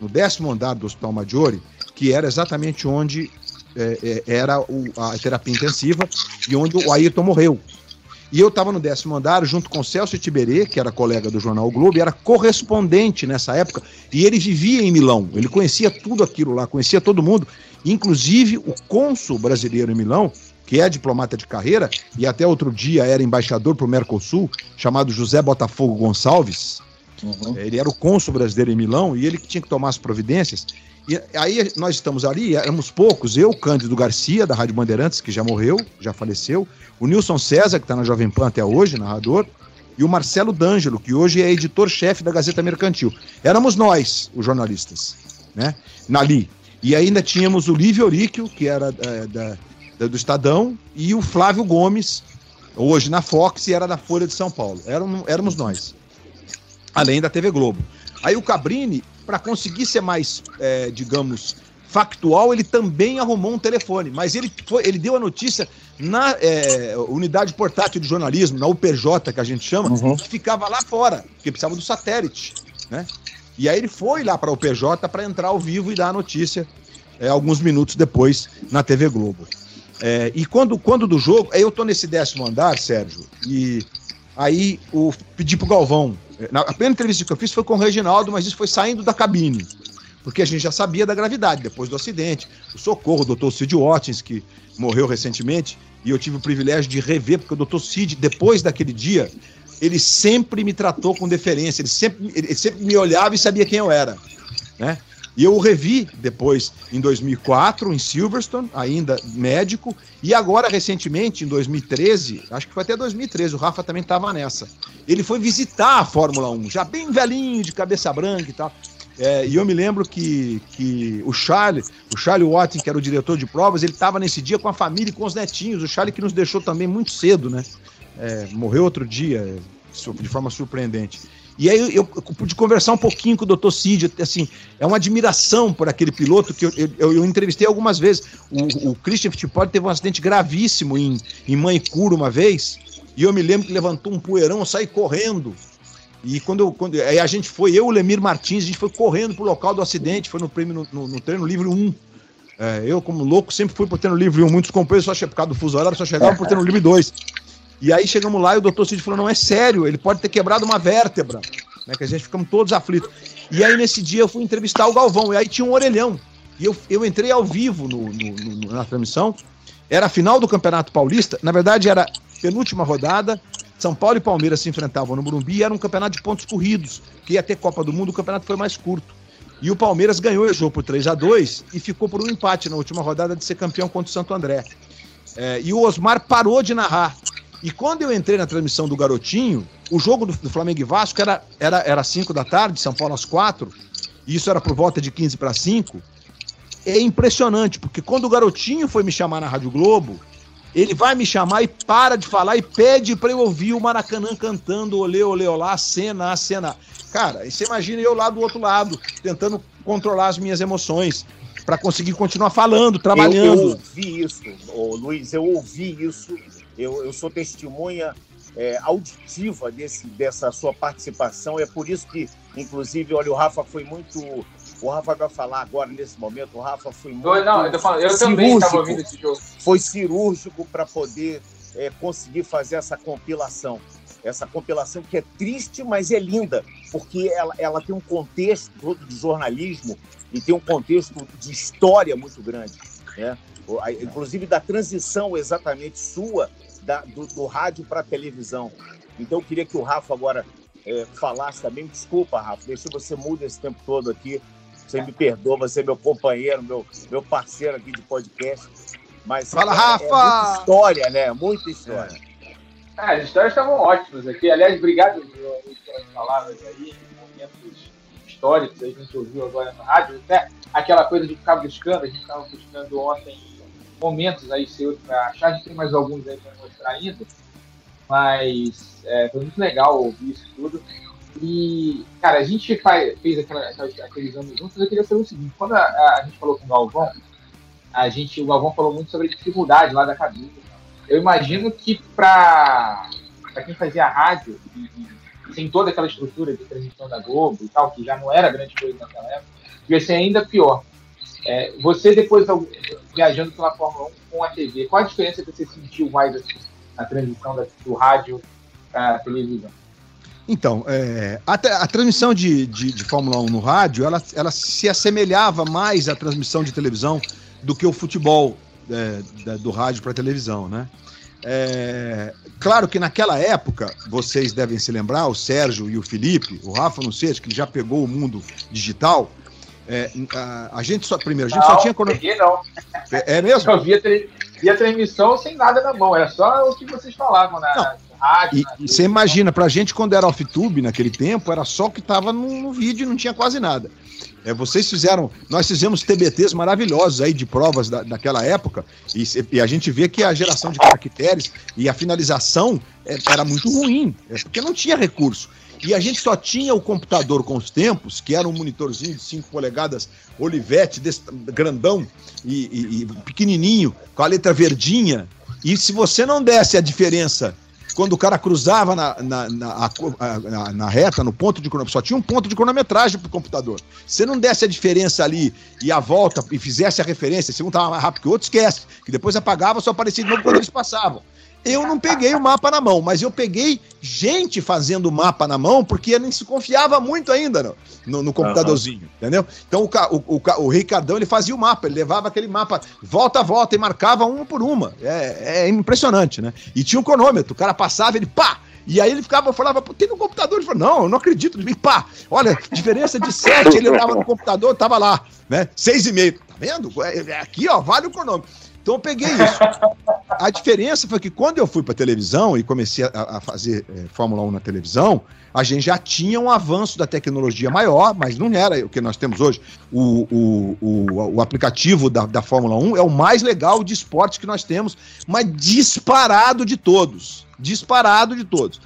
no décimo andar do Hospital Maggiore, que era exatamente onde é, é, era o, a terapia intensiva e onde o Ayrton morreu. E eu estava no décimo andar junto com Celso Tiberê, que era colega do jornal o Globo, e era correspondente nessa época, e ele vivia em Milão. Ele conhecia tudo aquilo lá, conhecia todo mundo, inclusive o cônsul brasileiro em Milão, que é diplomata de carreira e até outro dia era embaixador para o Mercosul, chamado José Botafogo Gonçalves. Uhum. Ele era o cônsul brasileiro em Milão e ele que tinha que tomar as providências. E aí nós estamos ali, éramos poucos, eu, Cândido Garcia, da Rádio Bandeirantes, que já morreu, já faleceu, o Nilson César, que está na Jovem Pan até hoje, narrador, e o Marcelo D'Angelo, que hoje é editor-chefe da Gazeta Mercantil. Éramos nós, os jornalistas, né? Ali. E ainda tínhamos o Lívio Oríquio, que era é, da, da, do Estadão, e o Flávio Gomes, hoje na Fox, e era da Folha de São Paulo. Éramos, éramos nós. Além da TV Globo. Aí o Cabrini, para conseguir ser mais, é, digamos, factual, ele também arrumou um telefone, mas ele, foi, ele deu a notícia na é, unidade portátil de jornalismo, na UPJ, que a gente chama, uhum. que ficava lá fora, porque precisava do satélite, né? E aí ele foi lá para a UPJ para entrar ao vivo e dar a notícia é, alguns minutos depois na TV Globo. É, e quando, quando do jogo, aí eu tô nesse décimo andar, Sérgio, e aí o, pedi pro Galvão. Na, a primeira entrevista que eu fiz foi com o Reginaldo, mas isso foi saindo da cabine porque a gente já sabia da gravidade depois do acidente. O socorro, o doutor Cid Watkins, que morreu recentemente, e eu tive o privilégio de rever, porque o doutor Cid, depois daquele dia, ele sempre me tratou com deferência, ele sempre, ele sempre me olhava e sabia quem eu era. Né? E eu o revi depois em 2004, em Silverstone, ainda médico, e agora recentemente, em 2013, acho que foi até 2013, o Rafa também estava nessa. Ele foi visitar a Fórmula 1, já bem velhinho, de cabeça branca e tal. É, e eu me lembro que, que o Charlie, o Charlie Watson, que era o diretor de provas, ele estava nesse dia com a família e com os netinhos. O Charlie que nos deixou também muito cedo, né? É, morreu outro dia, de forma surpreendente. E aí eu, eu, pude conversar um pouquinho com o Dr. Cid, assim, é uma admiração por aquele piloto que eu, eu, eu entrevistei algumas vezes. O, o Christian Fittipaldi teve um acidente gravíssimo em, em Manicura uma vez, e eu me lembro que levantou um poeirão, eu saí correndo e quando, eu, quando aí a gente foi, eu e o Lemir Martins, a gente foi correndo pro local do acidente, foi no prêmio no, no, no treino livre 1. É, eu, como louco, sempre fui pro treino livre 1. Muitos companheiros só por causa do fuso horário, só chegavam pro treino livre 2. E aí chegamos lá e o doutor Cid falou: não é sério, ele pode ter quebrado uma vértebra. Né, que a gente ficamos todos aflitos. E aí nesse dia eu fui entrevistar o Galvão, e aí tinha um orelhão. E eu, eu entrei ao vivo no, no, no, na transmissão. Era a final do Campeonato Paulista, na verdade era penúltima rodada, são Paulo e Palmeiras se enfrentavam no Morumbi e era um campeonato de pontos corridos, que ia ter Copa do Mundo, o campeonato foi mais curto. E o Palmeiras ganhou o jogo por 3 a 2 e ficou por um empate na última rodada de ser campeão contra o Santo André. É, e o Osmar parou de narrar. E quando eu entrei na transmissão do Garotinho, o jogo do, do Flamengo e Vasco era, era, era 5 da tarde, São Paulo às 4, e isso era por volta de 15 para 5. É impressionante, porque quando o Garotinho foi me chamar na Rádio Globo, ele vai me chamar e para de falar e pede para eu ouvir o Maracanã cantando olê, olê, olá, cena, cena. Cara, você imagina eu lá do outro lado, tentando controlar as minhas emoções para conseguir continuar falando, trabalhando. Eu, eu ouvi isso, Luiz, eu ouvi isso. Eu, eu sou testemunha é, auditiva desse, dessa sua participação. É por isso que, inclusive, olha, o Rafa foi muito o Rafa vai falar agora, nesse momento, o Rafa foi muito. Eu, não, eu, falando, eu também estava ouvindo esse jogo. Foi cirúrgico para poder é, conseguir fazer essa compilação. Essa compilação que é triste, mas é linda, porque ela, ela tem um contexto todo de jornalismo e tem um contexto de história muito grande. Né? Inclusive da transição exatamente sua da, do, do rádio para a televisão. Então eu queria que o Rafa agora é, falasse também. Desculpa, Rafa, deixa você muda esse tempo todo aqui. Você me perdoa, você é meu companheiro, meu, meu parceiro aqui de podcast. Mas Fala, é, Rafa! É muita história, né? Muita história. É. as histórias estavam ótimas aqui. Aliás, obrigado pelas palavras aí, momentos históricos aí que a gente ouviu agora na rádio. Até aquela coisa de ficar buscando, a gente estava buscando ontem momentos aí seus para achar. A gente tem mais alguns aí para mostrar ainda. Mas é, foi muito legal ouvir isso tudo. E, cara, a gente faz, fez aquela, aqueles anos juntos, eu queria saber o seguinte, quando a, a, gente falou com o Galvão, a gente, o Galvão falou muito sobre a dificuldade lá da cabine. Eu imagino que para quem fazia rádio e, e sem toda aquela estrutura de transmissão da Globo e tal, que já não era grande coisa naquela época, devia ser ainda pior. É, você depois viajando pela Fórmula 1 com a TV, qual a diferença que você sentiu mais assim, na transmissão da, do rádio para televisão? Então, é, a, a, transmissão de, de, de, Fórmula 1 no rádio, ela, ela se assemelhava mais à transmissão de televisão do que o futebol é, da, do rádio para televisão, né? É, claro que naquela época, vocês devem se lembrar, o Sérgio e o Felipe, o Rafa não sei, que já pegou o mundo digital. É, a, a, gente só, primeiro, a gente não, só tinha... Peguei, não. É, é mesmo? Eu via, via transmissão sem nada na mão, era só o que vocês falavam na, não. rádio. E, na e você imagina, pra gente quando era off-tube naquele tempo, era só o que tava no, no vídeo não tinha quase nada. É, vocês fizeram, nós fizemos TBTs maravilhosos aí de provas da, daquela época, e, e, a gente vê que a geração de caracteres e a finalização é, era muito ruim, é, porque não tinha recurso. E a gente só tinha o computador com os tempos, que era um monitorzinho de 5 polegadas Olivetti, desse, grandão e, e, e pequenininho, com a letra verdinha. E se você não desse a diferença quando o cara cruzava na, na, na, na, na reta, no ponto de cronometragem, só tinha um ponto de cronometragem pro computador. Se não desse a diferença ali e a volta e fizesse a referência, se um estava mais rápido que o outro, esquece. Que depois apagava, só aparecia de novo quando eles passavam. Eu não peguei o mapa na mão, mas eu peguei gente fazendo o mapa na mão, porque nem se confiava muito ainda no, no, no computadorzinho, uhum. entendeu? Então o, o, o, o, Ricardão ele fazia o mapa, ele levava aquele mapa volta a volta e marcava uma por uma. É, é impressionante, né? E tinha um cronômetro, o cara passava, ele pá! E aí ele ficava, falava, tem no computador? Ele falou, não, eu não acredito. Ele, pá, olha, diferença de 7, ele olhava no computador, tava lá, né? 6,5. Tá vendo? É, é, aqui, ó, vale o cronômetro. Então eu peguei isso. A diferença foi que quando eu fui para televisão e comecei a, a fazer é, Fórmula 1 na televisão, a gente já tinha um avanço da tecnologia maior, mas não era o que nós temos hoje. O, o, o, o aplicativo da, da Fórmula 1 é o mais legal de esportes que nós temos, mas disparado de todos. Disparado de todos.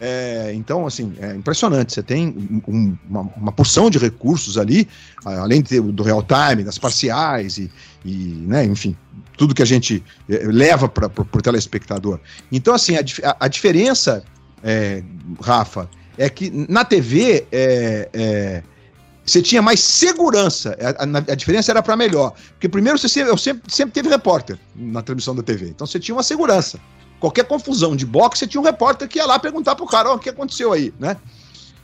É, então, assim, é impressionante. Você tem um, uma, uma, porção de recursos ali, além do real time, das parciais e, e né, enfim, tudo que a gente é, leva para o telespectador. Então, assim, a, a diferença, é, Rafa, é que na TV é, é, você tinha mais segurança. A, a, a diferença era para melhor. Porque primeiro você sempre, eu sempre, sempre teve repórter na transmissão da TV. Então você tinha uma segurança. Qualquer confusão de boxe, você tinha um repórter que ia lá perguntar pro cara, oh, o que aconteceu aí, né?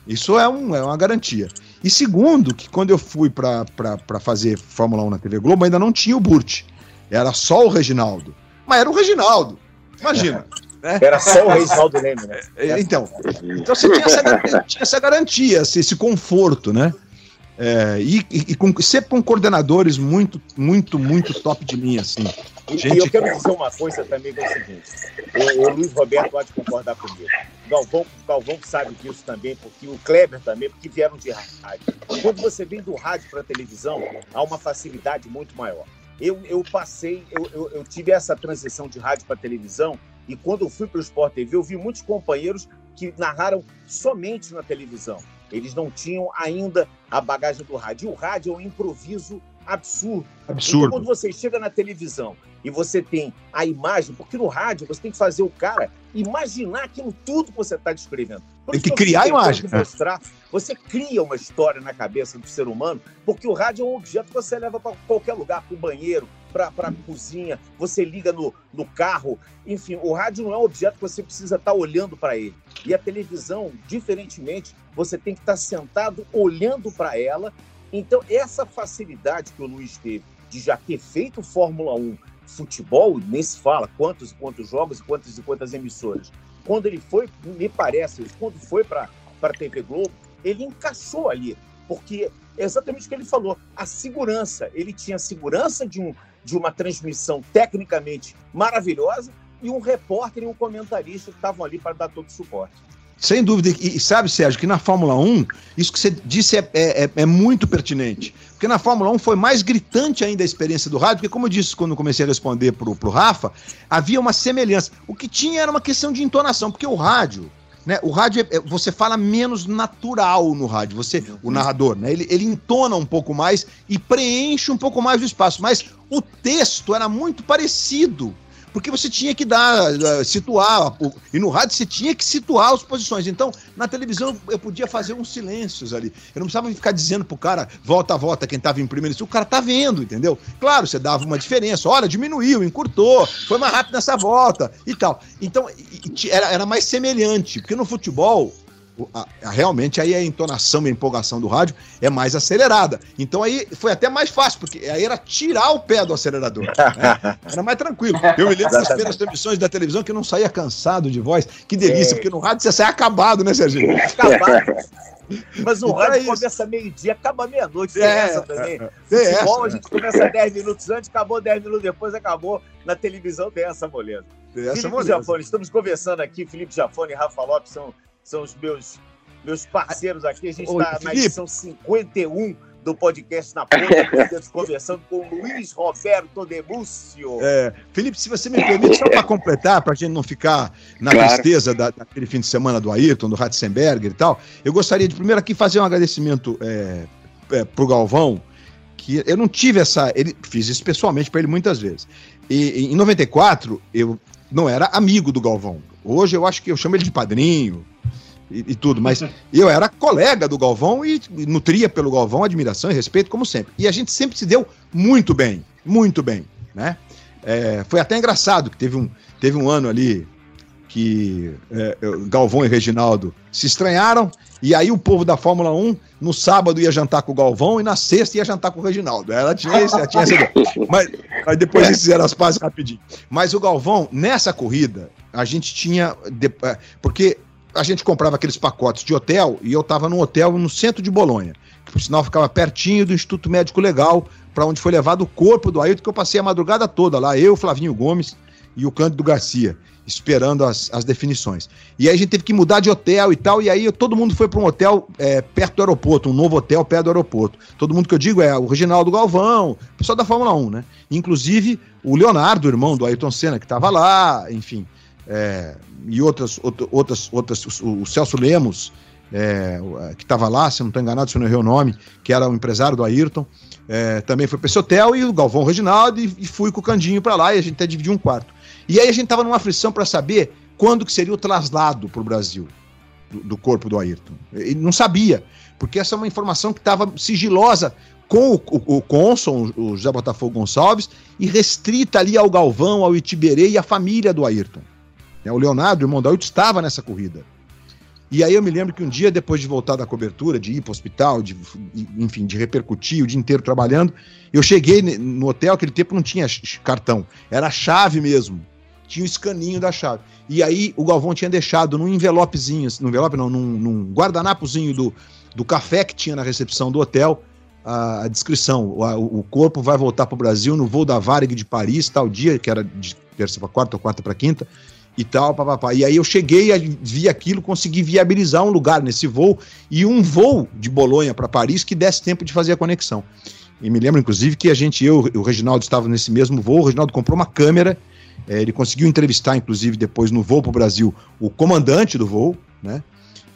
Isso é, um, é uma garantia. E segundo, que quando eu fui para fazer Fórmula 1 na TV Globo, ainda não tinha o Burt. Era só o Reginaldo. Mas era o Reginaldo. Imagina. Né? Era só o Reginaldo Leme, né? É, então, então você tinha essa, tinha essa garantia, esse conforto, né? É, e, e, e com, sempre com coordenadores muito, muito, muito top de linha, assim. Gente... E eu quero dizer uma coisa também, que é o seguinte: o, o Luiz Roberto pode concordar comigo. Galvão, Galvão sabe disso também, porque o Kleber também, porque vieram de rádio. Quando você vem do rádio para a televisão, há uma facilidade muito maior. Eu, eu passei, eu, eu, eu tive essa transição de rádio para televisão, e quando eu fui para o Sport TV, eu vi muitos companheiros que narraram somente na televisão. Eles não tinham ainda a bagagem do rádio. E o rádio é um improviso absurdo. Absurdo. Então, quando você chega na televisão e você tem a imagem, porque no rádio você tem que fazer o cara imaginar aquilo tudo que você está descrevendo. Tem que criar a imagem. Mostrar, você cria uma história na cabeça do ser humano, porque o rádio é um objeto que você leva para qualquer lugar, para o banheiro, para a cozinha, você liga no, no carro. Enfim, o rádio não é um objeto que você precisa estar tá olhando para ele. E a televisão, diferentemente, você tem que estar tá sentado olhando para ela. Então, essa facilidade que o Luiz teve de já ter feito Fórmula 1, futebol, nem se fala quantos e quantos jogos quantas e quantas emissoras. Quando ele foi, me parece, quando foi para a TV Globo, ele encaixou ali, porque é exatamente o que ele falou, a segurança. Ele tinha segurança de, um, de uma transmissão tecnicamente maravilhosa e um repórter e um comentarista que estavam ali para dar todo o suporte. Sem dúvida. E, sabe, Sérgio, que na Fórmula 1, isso que você disse é, é, é, é, muito pertinente. Porque na Fórmula 1 foi mais gritante ainda a experiência do rádio, porque, como eu disse quando comecei a responder pro, pro Rafa, havia uma semelhança. O que tinha era uma questão de entonação, porque o rádio, né? O rádio, é- é- você fala menos natural no rádio, você, o narrador, né? Ele, ele entona um pouco mais e preenche um pouco mais o espaço, mas o texto era muito parecido. Porque você tinha que dar, eh, situar, e no rádio você tinha que situar as posições. Então, na televisão eu podia fazer uns silêncios ali. Eu não precisava ficar dizendo pro cara, volta, volta, quem tava em primeiro. O cara tá vendo, entendeu? Claro, você dava uma diferença. Olha, diminuiu, encurtou, foi mais rápido nessa volta e tal. Então, era, era mais semelhante, porque no futebol, a- a- realmente aí a entonação e a empolgação do rádio é mais acelerada. Então aí foi até mais fácil, porque aí era tirar o pé do acelerador. né? *laughs* Era mais tranquilo. Eu me lembro das primeiras transmissões da televisão que eu não saía cansado de voz. Que delícia, É. porque no rádio você sai acabado, né, Serginho? Acabado. Mas o Então é rádio isso. começa meio-dia, acaba meia-noite. É, essa também. Tem Futebol, essa. a gente começa 10 minutos antes, acabou 10 minutos depois, acabou. Na televisão tem essa moleza. Tem essa Felipe moleza. Jafone, estamos conversando aqui. Felipe Jafone e Rafa Lopes são, são os meus, meus parceiros aqui. A gente está na edição 51 do podcast Na Ponta, *laughs* Estamos conversando com Luiz Roberto Demúcio. É, Felipe, se você me permite, só para completar, para a gente não ficar na Claro. tristeza da- daquele fim de semana do Ayrton, do Ratzenberger e tal, eu gostaria de primeiro aqui fazer um agradecimento é, é, pro Galvão, que eu não tive essa. Ele, fiz isso pessoalmente para ele muitas vezes. E, e em 94, eu não era amigo do Galvão. Hoje eu acho que eu chamo ele de padrinho e, e tudo, mas *laughs* eu era colega do Galvão e, nutria pelo Galvão admiração e respeito, como sempre. E a gente sempre se deu muito bem, muito bem, né? É, foi até engraçado que teve um, teve um ano ali que é, Galvão e Reginaldo se estranharam, e aí o povo da Fórmula 1 no sábado ia jantar com o Galvão e na sexta ia jantar com o Reginaldo. Ela tinha, esse, ela tinha essa ideia. *laughs* Mas, depois eles fizeram as pazes rapidinho. Mas o Galvão, nessa corrida, a gente tinha. é, porque a gente comprava aqueles pacotes de hotel e eu estava num hotel no centro de Bolonha, que por sinal ficava pertinho do Instituto Médico Legal, para onde foi levado o corpo do Ailton, que eu passei a madrugada toda lá, eu, Flavinho Gomes e o Cândido Garcia, esperando as, as definições. E aí a gente teve que mudar de hotel e tal, e aí todo mundo foi para um hotel é, perto do aeroporto, um novo hotel perto do aeroporto. Todo mundo que eu digo é o Reginaldo Galvão, pessoal da Fórmula 1, né? Inclusive o Leonardo, irmão do Ayrton Senna, que estava lá, enfim. É, e outras, out- outras, outras, o, o Celso Lemos, é, é, que estava lá, se não estou enganado, se não errei o nome, que era o empresário do Ayrton, é, também foi para esse hotel, e o Galvão Reginaldo, e, e fui com o Candinho para lá, e a gente até dividiu um quarto. E aí a gente tava numa aflição para saber quando que seria o traslado para o Brasil do, do corpo do Ayrton. E não sabia, porque essa é uma informação que estava sigilosa com o, o, o o José Botafogo Gonçalves, e restrita ali ao Galvão, ao Itiberê e à família do Ayrton. É, O Leonardo, o irmão do Ayrton, estava nessa corrida. E aí eu me lembro que um dia, depois de voltar da cobertura, de ir para o hospital, de, enfim, de repercutir o dia inteiro trabalhando, eu cheguei no hotel, aquele tempo não tinha cartão, era chave mesmo. Tinha o escaninho da chave. E aí o Galvão tinha deixado num envelopezinho, no envelope não, num, num guardanapozinho do, do café que tinha na recepção do hotel, a, a descrição. O, o corpo vai voltar para o Brasil no voo da Varig de Paris, tal dia, que era de terça para quarta ou quarta para quinta, e tal, papapá. E aí eu cheguei, vi aquilo, consegui viabilizar um lugar nesse voo e um voo de Bolonha para Paris que desse tempo de fazer a conexão. E me lembro, inclusive, que a gente, eu e o Reginaldo estavam nesse mesmo voo, o Reginaldo comprou uma câmera, eh, ele conseguiu entrevistar, inclusive, depois no voo para o Brasil, o comandante do voo, né?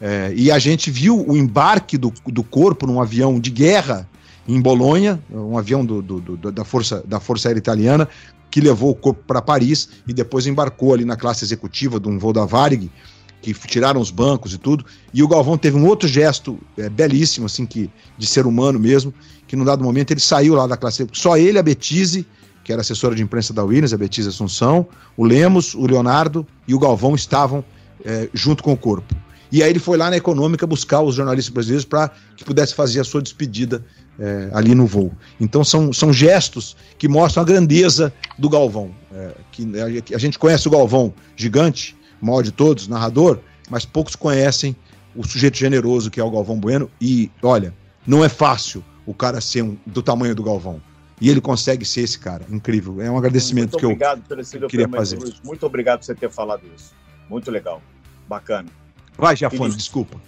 Eh, e a gente viu o embarque do, do corpo num avião de guerra em Bolonha, um avião do, do- do- da, força, da Força Aérea Italiana, que levou o corpo para Paris e depois embarcou ali na classe executiva de um voo da Varig, que tiraram os bancos e tudo. E o Galvão teve um outro gesto eh, belíssimo, assim, que, de ser humano mesmo, que num dado momento ele saiu lá da classe. Só ele, a Betise, que era assessora de imprensa da Williams, a Betise Assunção, o Lemos, o Leonardo e o Galvão estavam eh, junto com o corpo. E aí ele foi lá na Econômica buscar os jornalistas brasileiros para que pudesse fazer a sua despedida eh, ali no voo. Então são, são gestos que mostram a grandeza do Galvão. eh, que a, a gente conhece o Galvão gigante, maior de todos, narrador, mas poucos conhecem o sujeito generoso que é o Galvão Bueno. E olha, não é fácil o cara ser um- do tamanho do Galvão. E ele consegue ser esse cara. Incrível. É um agradecimento Muito que eu. obrigado eu queria fazer. Luiz. Muito obrigado por você ter falado isso. Muito legal. Bacana. Vai, Jafone, desculpa.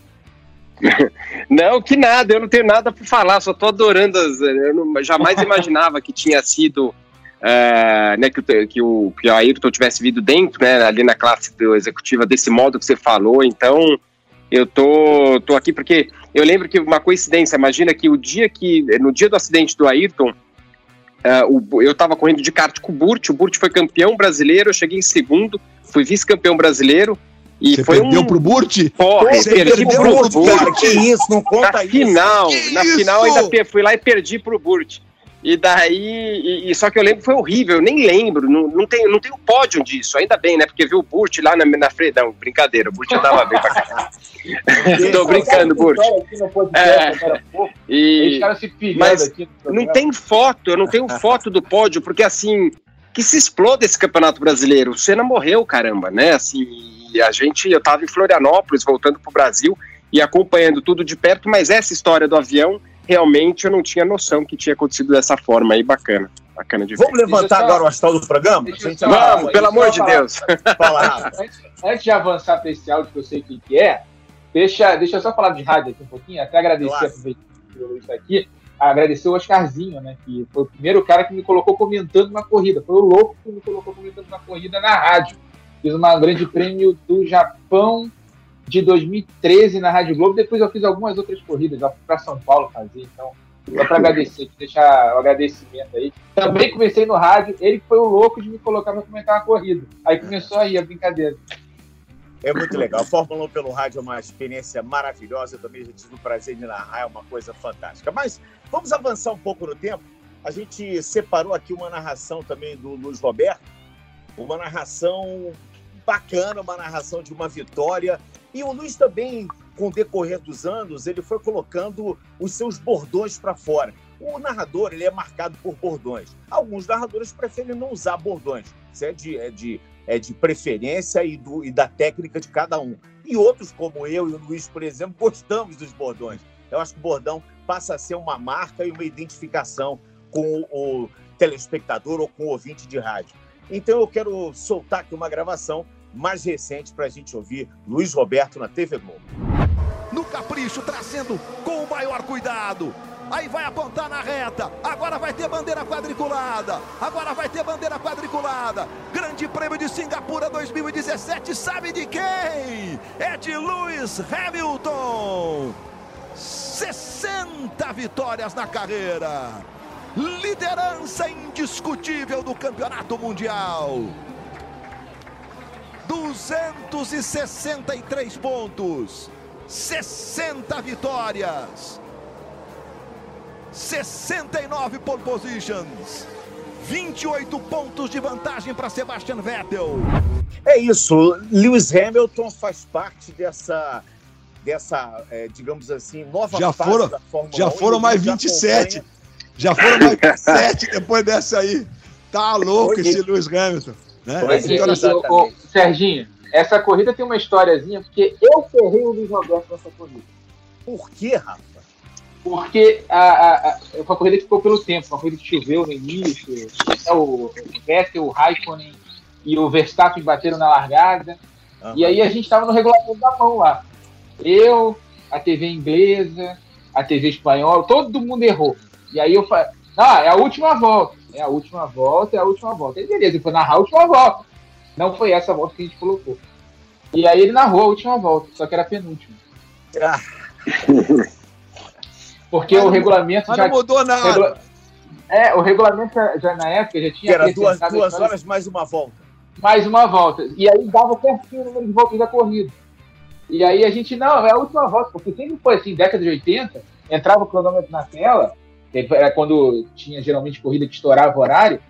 *laughs* Não, que nada, eu não tenho nada para falar, só tô adorando as. Eu não- jamais *laughs* imaginava que tinha sido eh, né, que, o- que, o, que o Ayrton tivesse vindo dentro, né, ali na classe do executiva desse modo que você falou. Então, eu tô, tô aqui porque eu lembro que uma coincidência, imagina que o dia que, no dia do acidente do Ayrton, eh, o- eu estava correndo de kart com o Burt, o Burt foi campeão brasileiro, eu cheguei em segundo, fui vice-campeão brasileiro. E Você foi perdeu um. pro Burt? Porra, Você perdi perdeu pro pro Burt. Cara, que isso, não conta Na isso. final, Que na isso? final ainda fui lá e perdi pro Burt. E daí, e, e só que eu lembro que foi horrível, eu nem lembro, não, não, tem, não tem o pódio disso, ainda bem, né? Porque viu o Burt lá na, na frente. Não, brincadeira, o Burt andava bem pra cá. *laughs* Tô brincando, Burt. É. e mas aqui no não tem foto, eu não tenho foto do pódio, porque assim, que se exploda esse campeonato brasileiro. O Senna morreu, caramba, né? Assim, e a gente, eu tava em Florianópolis, voltando pro Brasil e acompanhando tudo de perto, mas essa história do avião, realmente eu não tinha noção que tinha acontecido dessa forma aí, bacana. Bacana de ver. Vamos levantar só- agora o astral do programa? Só- Vamos, pelo amor de falar. Deus. *laughs* fala rápido. Antes, antes de avançar para esse áudio que eu sei o que, é, deixa, deixa eu só falar de rádio aqui um pouquinho, até agradecer, Claro. o Luiz está aqui, agradecer o Oscarzinho, né, que foi o primeiro cara que me colocou comentando na corrida, foi o louco que me colocou comentando na corrida na rádio. Fiz uma grande prêmio do Japão de 2013 na Rádio Globo, depois eu fiz algumas outras corridas, para São Paulo fazer, então só para agradecer, deixar o agradecimento aí. Também comecei no rádio, ele foi o louco de me colocar para comentar uma corrida. Aí começou aí a brincadeira. É muito legal. Fórmula 1 pelo rádio é uma experiência maravilhosa. Eu também já tive o prazer de narrar, é uma coisa fantástica. Mas vamos avançar um pouco no tempo. A gente separou aqui uma narração também do Luiz Roberto, uma narração bacana, uma narração de uma vitória. E o Luiz também, com o decorrer dos anos, ele foi colocando os seus bordões para fora. O narrador ele é marcado por bordões. Alguns narradores preferem não usar bordões. Isso é de, é de é de preferência e, do, e da técnica de cada um. E outros, como eu e o Luiz, por exemplo, *laughs* gostamos dos bordões. Eu acho que o bordão passa a ser uma marca e uma identificação com o telespectador ou com o ouvinte de rádio. Então eu quero soltar aqui uma gravação mais recente para a gente ouvir Luiz Roberto na TV Globo. No capricho, trazendo com o maior cuidado. Aí vai apontar na reta. Agora vai ter bandeira quadriculada. Agora vai ter bandeira quadriculada. Grande Prêmio de Singapura 2017. Sabe de quem? É de Lewis Hamilton. 60 vitórias na carreira. Liderança indiscutível do Campeonato Mundial. 263 pontos. 60 vitórias. 69 pole positions. 28 pontos de vantagem para Sebastian Vettel. É isso. Lewis Hamilton faz parte dessa, dessa é, digamos assim, nova Já fase foram- da Fórmula já 1. foram mais já 27. acompanha- Já foram mais *laughs* 27 depois dessa aí. Tá louco esse Lewis Hamilton. Né? Pois E- é, e- ô, ô, Serginho, essa corrida tem uma historiazinha, porque eu ferrei o Luiz Roberto nessa corrida. Por quê, Rafa? Porque a, a, a, foi uma corrida que ficou pelo tempo, uma corrida que choveu no início, até o, o Vettel, o Raikkonen e o Verstappen bateram na largada. E aí a gente estava no regulamento da mão lá. Eu, a TV inglesa, a TV espanhola, todo mundo errou. E aí eu falei, ah, é a última volta. É a última volta, é a última volta. Aí beleza, ele foi narrar a última volta. Não foi essa volta que a gente colocou. E aí ele narrou a última volta, só que era a penúltima. Ah. *laughs* Porque Mas o regulamento Mas já. não mudou nada. regula- É, o regulamento já, na época já Que tinha era duas, duas horas mais uma volta. mais uma volta. E aí dava certinho o número de voltas da corrida. E aí a gente, não, é a última volta, porque sempre foi assim, década de 80, entrava o cronômetro na tela, que era quando tinha geralmente corrida que estourava o horário,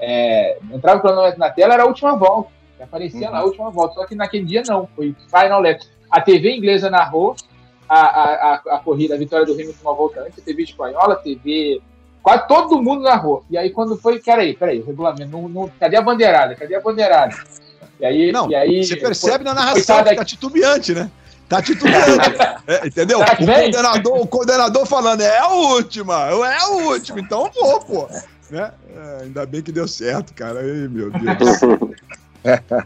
é, entrava o cronômetro na tela, era a última volta. Aparecia Uhum. lá a última volta. Só que naquele dia não, foi final lap. A TV inglesa narrou a, a, a, a corrida, a vitória do Hamilton uma volta antes, TV espanhola, TV. Quase todo mundo narrou. E aí quando foi, peraí, peraí, o regulamento, não, não, cadê a bandeirada? Cadê a bandeirada? E aí, Não, e aí você percebe na narração que tá titubeante, né? Tá titubeante. *laughs* É, entendeu? Que O coordenador, o coordenador falando, é a última, é a última, então vou, pô. Né? É, ainda bem que deu certo, cara. Ai, meu Deus. *laughs*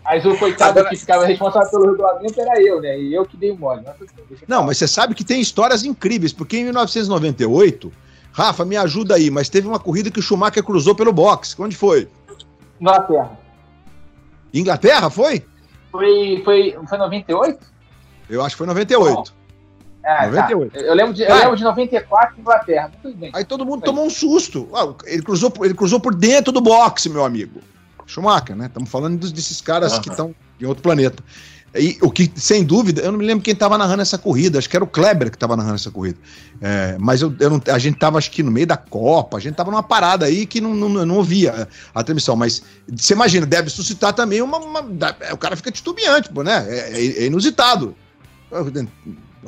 Mas o coitado que ficava responsável pelo regulamento era eu, né? E eu que dei o mole. Eu Não, mas você sabe que tem histórias incríveis, porque em 1998, Rafa, me ajuda aí, mas teve uma corrida que o Schumacher cruzou pelo box. Onde foi? Inglaterra. Inglaterra, foi? Foi, foi, foi 98? Eu acho que foi 98. É, 98. Tá. Eu, lembro de, eu lembro de 94 Inglaterra. Aí todo mundo tomou um susto. Ah, ele, cruzou, ele cruzou por dentro do boxe, meu amigo. Schumacher, né? Estamos falando dos- desses caras que estão em outro planeta. E o que, sem dúvida, eu não me lembro quem estava narrando essa corrida, acho que era o Kleber que estava narrando essa corrida. É, mas eu, eu não- a gente estava, acho que no meio da Copa, a gente estava numa parada aí que não, não, eu não ouvia a, a transmissão. Mas você imagina, deve suscitar também uma. uma- da- o cara fica titubeante, pô, né? É, é- é inusitado.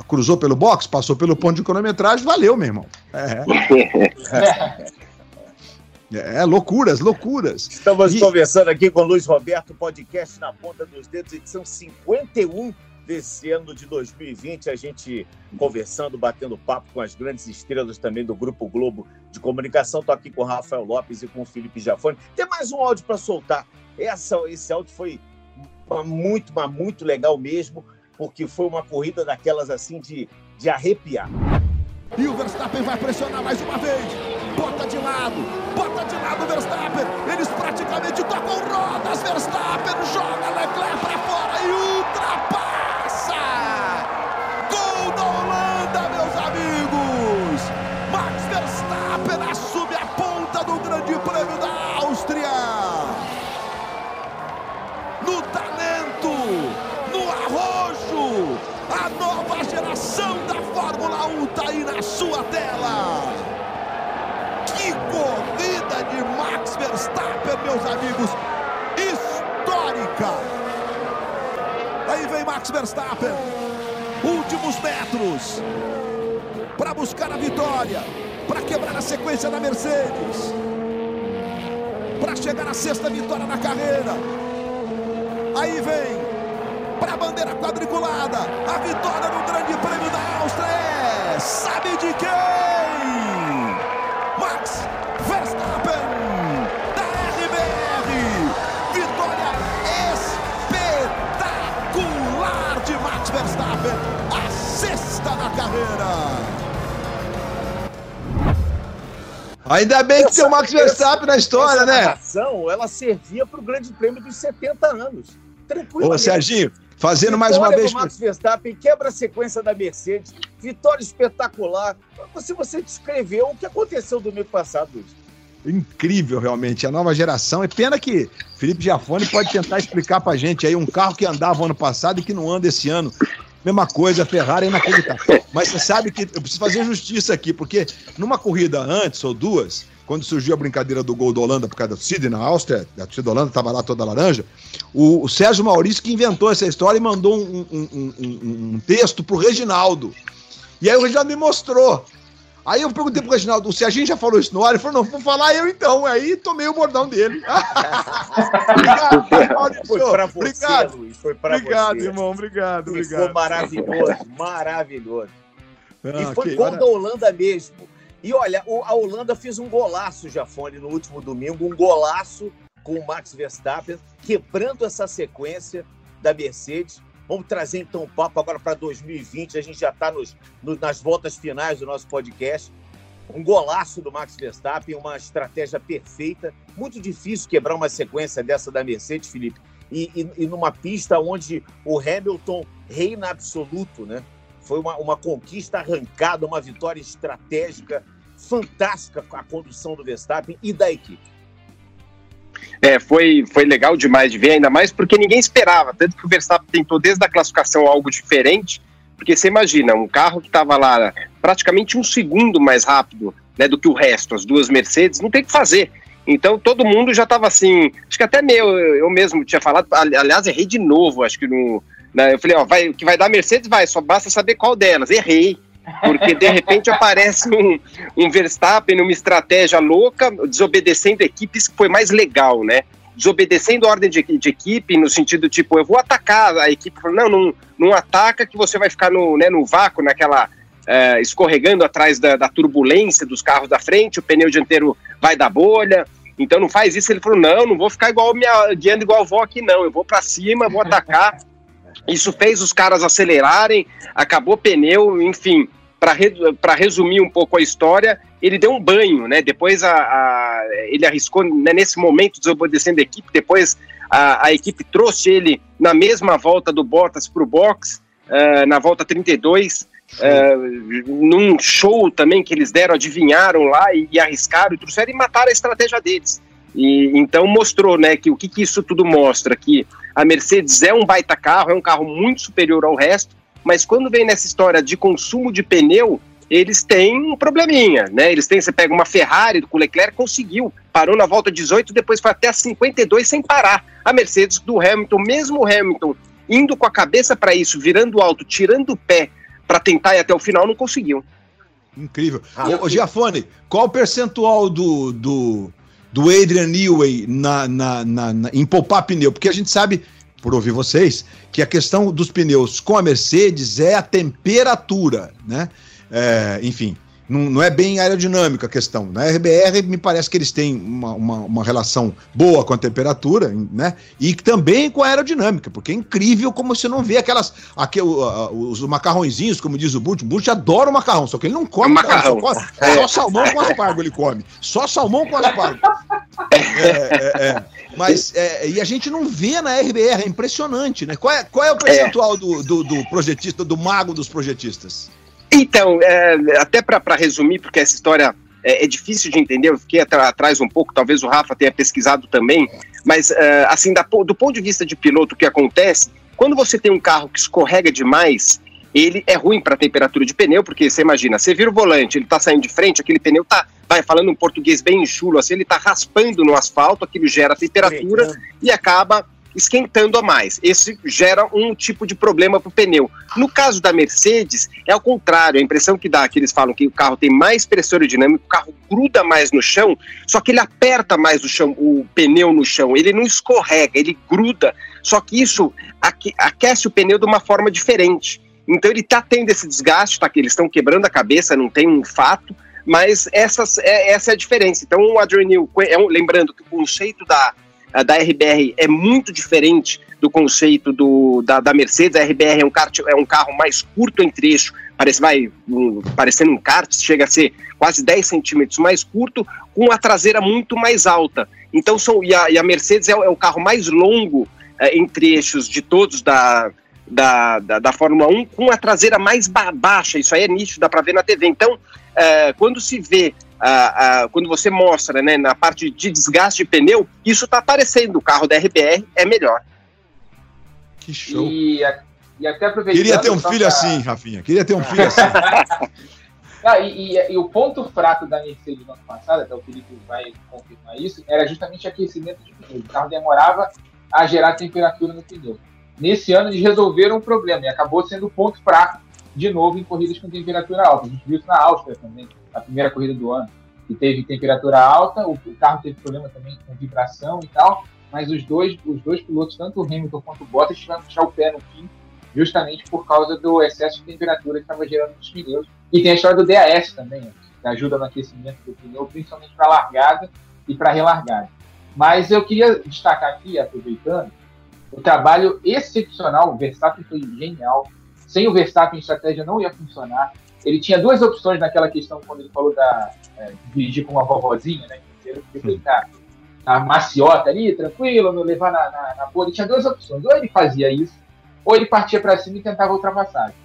Cruzou pelo box, passou pelo ponto de cronometragem, valeu, meu irmão. É, *laughs* é loucuras, loucuras. Estamos E- conversando aqui com o Luiz Roberto, podcast na ponta dos dedos, edição 51 desse ano de 2020. A gente conversando, batendo papo com as grandes estrelas também do Grupo Globo de Comunicação. Estou aqui com o Rafael Lopes e com o Felipe Jafone. Tem mais um áudio para soltar. Essa, esse áudio foi muito, mas muito legal mesmo, porque foi uma corrida daquelas assim de, de arrepiar. E o Verstappen vai pressionar mais uma vez. Bota de lado, bota de lado o Verstappen. Eles praticamente tocam rodas. Verstappen joga Leclerc para fora e ultrapassa. Gol da a vitória, para quebrar a sequência da Mercedes, para chegar à sexta vitória na carreira. Aí vem para a bandeira quadriculada. A vitória no Grande Prêmio da Áustria é. Sabe de quem? Ainda bem que tem o Max Verstappen na história, né? narração, ela servia para o Grande Prêmio dos 70 anos. Tranquilo. Ô, Serginho, fazendo mais uma vez. Max Verstappen quebra a sequência da Mercedes, vitória espetacular. Se você descreveu o que aconteceu domingo passado, Luiz. Incrível, realmente. A nova geração. É pena que Felipe Giafone pode tentar explicar pra gente aí um carro que andava ano passado e que não anda esse ano. Mesma coisa, Ferrari é inacreditável. *laughs* Mas você sabe que eu preciso fazer justiça aqui, porque numa corrida antes ou duas, quando surgiu a brincadeira do gol da Holanda por causa da torcida na Áustria, a torcida da Holanda estava lá toda laranja, o, o Sérgio Maurício que inventou essa história e mandou um, um, um, um, texto pro Reginaldo. E aí o Reginaldo me mostrou. Aí eu perguntei pro Reginaldo, o Serginho já falou isso no ar? Ele falou, não, vou falar eu então. Aí tomei o bordão dele. *laughs* obrigado, Maurício. Foi para você, obrigado. Luiz. Foi para Obrigado, você. irmão, obrigado, E obrigado. Foi maravilhoso, maravilhoso. Ah, e foi ok, gol da Holanda mesmo. E olha, a Holanda fez um golaço, Jafone, no último domingo, um golaço com o Max Verstappen, quebrando essa sequência da Mercedes. Vamos trazer então o papo agora para 2020. A gente já está nas voltas finais do nosso podcast. Um golaço do Max Verstappen, uma estratégia perfeita. Muito difícil quebrar uma sequência dessa da Mercedes, Felipe. E, e- e numa pista onde o Hamilton reina absoluto, né? Foi uma, uma conquista arrancada, uma vitória estratégica fantástica com a condução do Verstappen e da equipe. É, foi, foi legal demais de ver, ainda mais porque ninguém esperava. Tanto que o Verstappen tentou desde a classificação algo diferente, porque você imagina, um carro que estava lá praticamente um segundo mais rápido né, do que o resto, as duas Mercedes, não tem o que fazer. Então todo mundo já estava assim, acho que até meu, eu mesmo tinha falado, ali- aliás, errei de novo, acho que no. né, eu falei, ó, vai, o que vai dar Mercedes vai, só basta saber qual delas. Errei. Porque de repente aparece um, um Verstappen numa estratégia louca, desobedecendo equipes que foi mais legal, né? Desobedecendo a ordem de, de equipe, no sentido tipo, eu vou atacar a equipe, falou, não, não, não ataca que você vai ficar no, né, no vácuo, naquela. eh, escorregando atrás da, da turbulência dos carros da frente, o pneu dianteiro vai dar bolha. Então não faz isso. Ele falou: não, não vou ficar igual minha, guiando igual a avó aqui, não. Eu vou para cima, vou atacar. *laughs* Isso fez os caras acelerarem, acabou o pneu, enfim. Para resumir um pouco a história, ele deu um banho, né? Depois a, a ele arriscou né, nesse momento desobedecendo a equipe. Depois a, a, equipe trouxe ele na mesma volta do Bottas para o box, uh, na volta 32, uh, num show também que eles deram, adivinharam lá e, e arriscaram, e trouxeram e mataram a estratégia deles. E então mostrou, né, que o que, que isso tudo mostra que a Mercedes é um baita carro, é um carro muito superior ao resto, mas quando vem nessa história de consumo de pneu, eles têm um probleminha, né? Eles têm, você pega uma Ferrari com o Leclerc, conseguiu, parou na volta 18, depois foi até a 52 sem parar. A Mercedes do Hamilton, mesmo o Hamilton indo com a cabeça para isso, virando alto, tirando o pé para tentar ir até o final, não conseguiu. Incrível. Ah, Ô, Giafone, qual o percentual do, do, do Adrian Newey na, na, na, na, em poupar pneu? Porque a gente sabe por ouvir vocês, que a questão dos pneus com a Mercedes é a temperatura, né? É, enfim, não, não, é bem aerodinâmica a questão. Na RBR, me parece que eles têm uma, uma, uma, relação boa com a temperatura, né? E também com a aerodinâmica, porque é incrível como você não vê aquelas. Aqui, os macarrõezinhos, como diz o Butch. O Butch adora o macarrão, só que ele não come macarrão. Só, só, salmão com aspargo ele come. Só salmão com aspargo. É, é, é. Mas é, e a gente não vê na RBR, é impressionante, né? Qual é, qual é o percentual do, do, do projetista, do mago dos projetistas? Então, é, até para resumir, porque essa história é, é, difícil de entender, eu fiquei atrás um pouco, talvez o Rafa tenha pesquisado também, mas é, assim, da, do ponto de vista de piloto, o que acontece, quando você tem um carro que escorrega demais, ele é ruim para a temperatura de pneu, porque você imagina, você vira o volante, ele está saindo de frente, aquele pneu tá, vai falando um português bem chulo, assim, ele está raspando no asfalto, aquilo gera temperatura e acaba esquentando a mais. Esse gera um tipo de problema para o pneu. No caso da Mercedes, é ao contrário. A impressão que dá, que eles falam que o carro tem mais pressão aerodinâmica, o carro gruda mais no chão, só que ele aperta mais o, chão, o pneu no chão. Ele não escorrega, ele gruda. Só que isso aquece o pneu de uma forma diferente. Então ele está tendo esse desgaste, tá? Que eles estão quebrando a cabeça, não tem um fato, mas essas, é, essa é a diferença. Então o Adrian é um, lembrando que o conceito da da RBR é muito diferente do conceito do, da, da Mercedes. A RBR é um, kart, é um carro mais curto em trecho, parece, vai, um, parecendo um kart, chega a ser quase 10 centímetros mais curto, com a traseira muito mais alta. Então, são, e, a, e a Mercedes é, é, o carro mais longo é, em trechos de todos da, da, da, da, Fórmula 1, com a traseira mais ba baixa. Isso aí é nítido, dá para ver na TV. Então, é, quando se vê ah, ah, quando você mostra né, na parte de desgaste de pneu, isso está aparecendo. O carro da RBR é melhor. Que show. E, e até aproveitando. Queria ter um filho pra... assim, Rafinha. Queria ter um filho assim. *laughs* ah, e, e, e, o ponto fraco da Mercedes no ano passado, até o Felipe vai confirmar isso, era justamente aquecimento de pneu. O carro demorava a gerar temperatura no pneu. Nesse ano eles resolveram o problema e acabou sendo o ponto fraco de novo em corridas com temperatura alta. A gente viu isso na Áustria também a primeira corrida do ano, que teve temperatura alta, o, carro teve problema também com vibração e tal, mas os dois, os dois pilotos, tanto o Hamilton quanto o Bottas, tiveram que puxar o pé no fim, justamente por causa do excesso de temperatura que estava gerando nos pneus. E tem a história do DAS também, que ajuda no aquecimento do pneu, principalmente para largada e para relargada. Mas eu queria destacar aqui, aproveitando, o trabalho excepcional, o Verstappen foi genial. Sem o Verstappen, a estratégia não ia funcionar ele tinha duas opções naquela questão quando ele falou da é, dirigir com uma vovozinha, né? Ele ficar na maciota ali, tranquilo, não levar na, na, na. Ele tinha duas opções. Ou ele fazia isso, ou ele partia para cima e tentava ultrapassagem.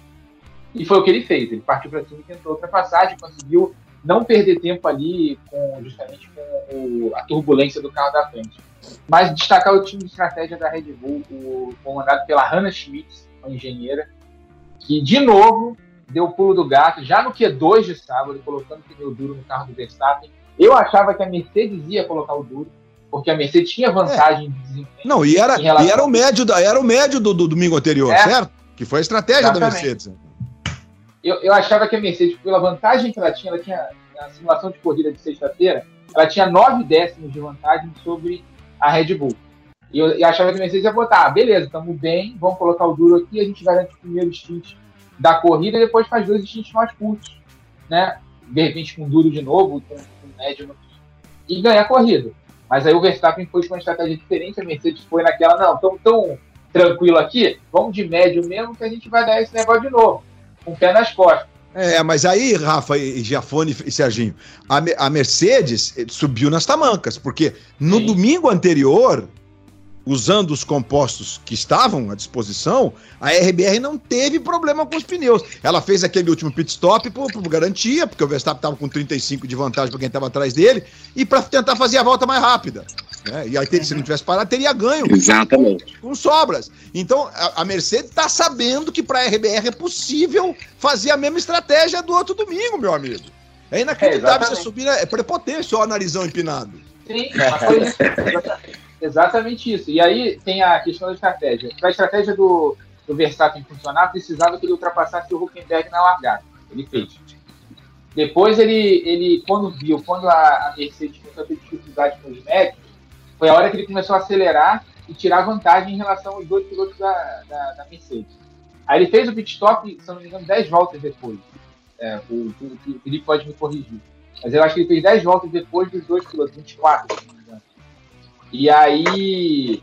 E foi o que ele fez. Ele partiu para cima e tentou ultrapassagem, conseguiu não perder tempo ali com justamente com o, a turbulência do carro da frente. Mas destacar o time de estratégia da Red Bull, o, comandado pela Hannah Schmitz, uma engenheira, que de novo deu o pulo do gato já no Q2 de sábado, colocando pneu duro no carro do Verstappen. Eu achava que a Mercedes ia colocar o duro, porque a Mercedes tinha vantagem é. de desempenho. Não, e era, e era o médio, da, era o médio do, do domingo anterior, é. certo? Que foi a estratégia Exatamente. da Mercedes. Eu, eu achava que a Mercedes, pela vantagem que ela tinha, ela tinha na simulação de corrida de sexta-feira, ela tinha nove décimos de vantagem sobre a Red Bull. E eu, eu achava que a Mercedes ia botar, ah, beleza, estamos bem, vamos colocar o duro aqui, a gente garante o primeiro stint da corrida e depois faz dois instintos mais curtos, né? De repente com duro de novo, com, com médio e ganha a corrida. Mas aí o Verstappen foi com uma estratégia diferente, a Mercedes foi naquela, não, tão, tão tranquilo aqui, vamos de médio mesmo que a gente vai dar esse negócio de novo, com o pé nas costas. É, mas aí, Rafa e Giafone e Serginho, a, a Mercedes eh, subiu nas tamancas, porque no Sim. domingo anterior, usando os compostos que estavam à disposição, a RBR não teve problema com os pneus. Ela fez aquele último pit stop por, por garantia, porque o Verstappen estava com 35 de vantagem para quem estava atrás dele, e para tentar fazer a volta mais rápida. né? E aí, se não tivesse parado, teria ganho Exatamente. com sobras. Então, a, a Mercedes está sabendo que para a RBR é possível fazer a mesma estratégia do outro domingo, meu amigo. É inacreditável É, você subir, é prepotência, ó, narizão empinado. Sim, mas foi isso. Exata- Exatamente isso. E aí tem a questão da estratégia. Para a estratégia do, do Verstappen funcionar, precisava que ele ultrapassasse o Huckenberg na largada. Ele fez. Depois ele, ele quando viu, quando a, a Mercedes começou a ter dificuldade com os médicos, foi a hora que ele começou a acelerar e tirar vantagem em relação aos dois pilotos da, da, da Mercedes. Aí ele fez o pit stop, se não me engano, 10 voltas depois. É, o, o, o Felipe pode me corrigir. Mas eu acho que ele fez 10 voltas depois dos dois pilotos, 24, E aí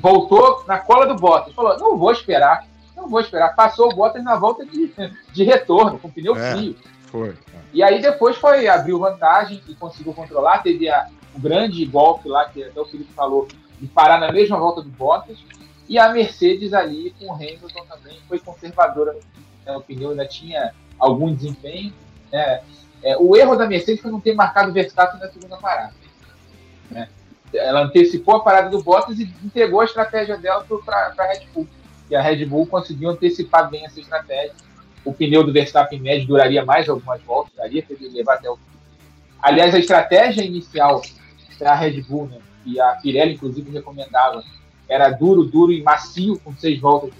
voltou na cola do Bottas. Falou: não vou esperar, não vou esperar. Passou o Bottas na volta de, de retorno, com pneu É. frio. Foi. E aí depois foi, abriu vantagem e conseguiu controlar. Teve a, o grande golpe lá, que até o Felipe falou, de parar na mesma volta do Bottas. E a Mercedes ali com o Hamilton também foi conservadora né, o pneu, ainda tinha algum desempenho. né. É, o erro da Mercedes foi não ter marcado o Verstappen na segunda parada. né. Ela antecipou a parada do Bottas e entregou a estratégia dela para a Red Bull. E a Red Bull conseguiu antecipar bem essa estratégia. O pneu do Verstappen médio duraria mais algumas voltas, daria para ele levar até o fim. Aliás, a estratégia inicial da Red Bull, né, que a Pirelli inclusive recomendava, era duro, duro e macio, com seis voltas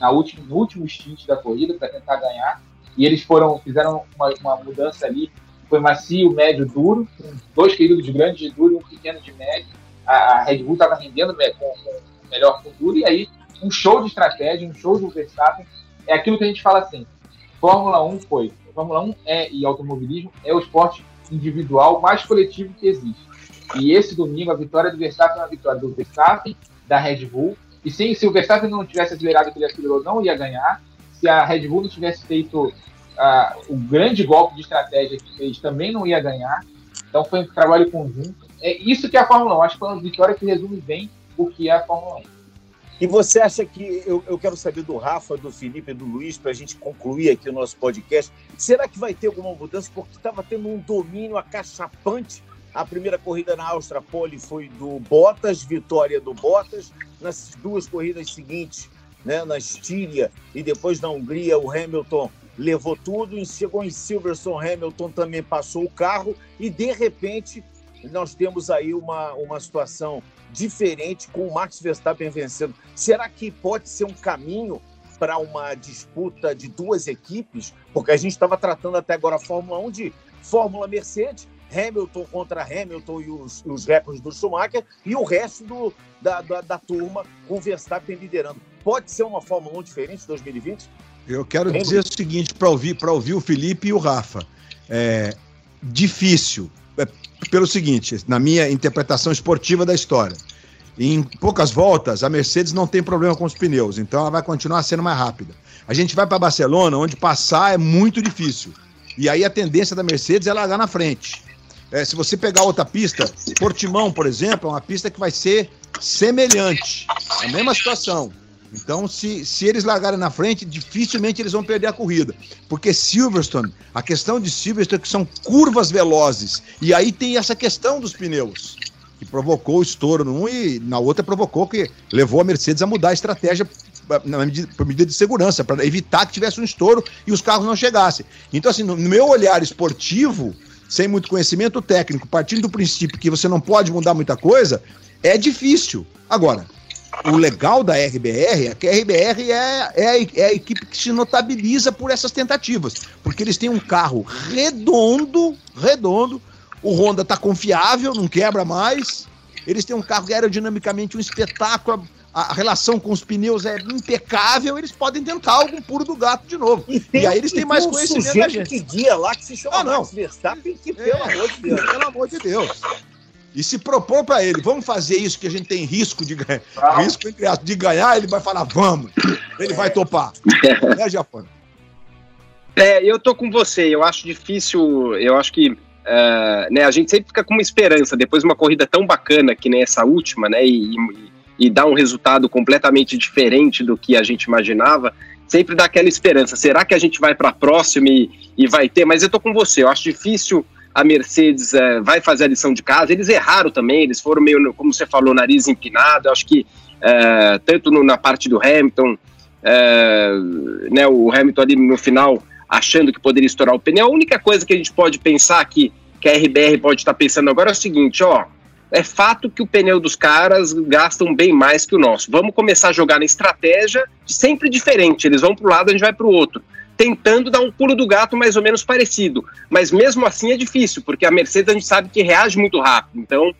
na última, no último stint da corrida para tentar ganhar. E eles foram fizeram uma, uma mudança ali, foi macio, médio, duro, dois períodos grandes de duro e um pequeno de médio. A, Red Bull estava rendendo com, melhor com duro, e aí um show de estratégia, um show do Verstappen. É aquilo que a gente fala assim: Fórmula 1 foi. Fórmula 1 é, e automobilismo é o esporte individual mais coletivo que existe. E esse domingo, a vitória do Verstappen é uma vitória do Verstappen, da Red Bull. E sim, se o Verstappen não tivesse acelerado o que ele acelerou, não ia ganhar. Se a Red Bull não tivesse feito o grande golpe de estratégia que fez, também não ia ganhar. Então foi um trabalho conjunto. É isso que é a Fórmula 1. Acho que foi uma vitória que resume bem o que é a Fórmula 1. E você acha que eu, eu quero saber do Rafa, do Felipe do Luiz para a gente concluir aqui o nosso podcast? Será que vai ter alguma mudança? Porque estava tendo um domínio acachapante. A primeira corrida na Pole foi do Bottas, vitória do Bottas. Nas duas corridas seguintes, né, na Estíria e depois na Hungria, o Hamilton levou tudo. Chegou em Silverstone, Hamilton também passou o carro. E de repente, nós temos aí uma, uma situação diferente com o Max Verstappen vencendo. Será que pode ser um caminho para uma disputa de duas equipes? Porque a gente estava tratando até agora a Fórmula 1 de Fórmula Mercedes, Hamilton contra Hamilton e os, os recordes do Schumacher, e o resto do, da, da, da turma com Verstappen liderando. Pode ser uma Fórmula 1 diferente em 2020? Eu quero dizer o seguinte para ouvir, para ouvir o Felipe e o Rafa. É difícil, é, pelo seguinte, na minha interpretação esportiva da história. Em poucas voltas, a Mercedes não tem problema com os pneus, então ela vai continuar sendo mais rápida. A gente vai para Barcelona, onde passar é muito difícil. E aí a tendência da Mercedes é largar na frente. É, se você pegar outra pista, Portimão, por exemplo, é uma pista que vai ser semelhante. A mesma situação. Então, se, se eles largarem na frente, dificilmente eles vão perder a corrida. Porque Silverstone, a questão de Silverstone é que são curvas velozes. E aí tem essa questão dos pneus, que provocou o estouro num e na outra provocou que levou a Mercedes a mudar a estratégia eh, na medida, por medida de segurança, para evitar que tivesse um estouro e os carros não chegassem. Então, assim, no, no meu olhar esportivo, sem muito conhecimento técnico, partindo do princípio que você não pode mudar muita coisa, é difícil. Agora, o legal da RBR é que a RBR é, é, a, é a equipe que se notabiliza por essas tentativas, porque eles têm um carro redondo, redondo, o Honda está confiável, não quebra mais, eles têm um carro que aerodinamicamente um espetáculo, a, a relação com os pneus é impecável, eles podem tentar algum puro do gato de novo. E, aí eles têm mais um conhecimento da gente. que guia lá, que se chama Ah, não. Max Verstappen, que, É, pelo amor de Deus. Pelo amor de Deus. E se propor para ele, vamos fazer isso que a gente tem risco de ganhar, risco de ganhar, ele vai falar, vamos. Ele vai topar. *laughs* né, Japão? É, eu tô com você. Eu acho difícil. Eu acho que uh, né, a gente sempre fica com uma esperança depois de uma corrida tão bacana que nem essa última, né? E, e, e dá um resultado completamente diferente do que a gente imaginava. Sempre dá aquela esperança. Será que a gente vai para a próxima e, e vai ter? Mas eu tô com você. Eu acho difícil a Mercedes uh, vai fazer a lição de casa. Eles erraram também. Eles foram meio, como você falou, nariz empinado. Eu acho que uh, tanto no, na parte do Hamilton, né? O Hamilton ali no final achando que poderia estourar o pneu. A única coisa que a gente pode pensar aqui, que a RBR pode estar pensando agora é o seguinte, ó, é fato que o pneu dos caras gastam bem mais que o nosso. Vamos começar a jogar na estratégia sempre diferente. Eles vão para um lado, a gente vai para o outro. Tentando dar um pulo do gato mais ou menos parecido. Mas mesmo assim é difícil, porque a Mercedes a gente sabe que reage muito rápido. Então,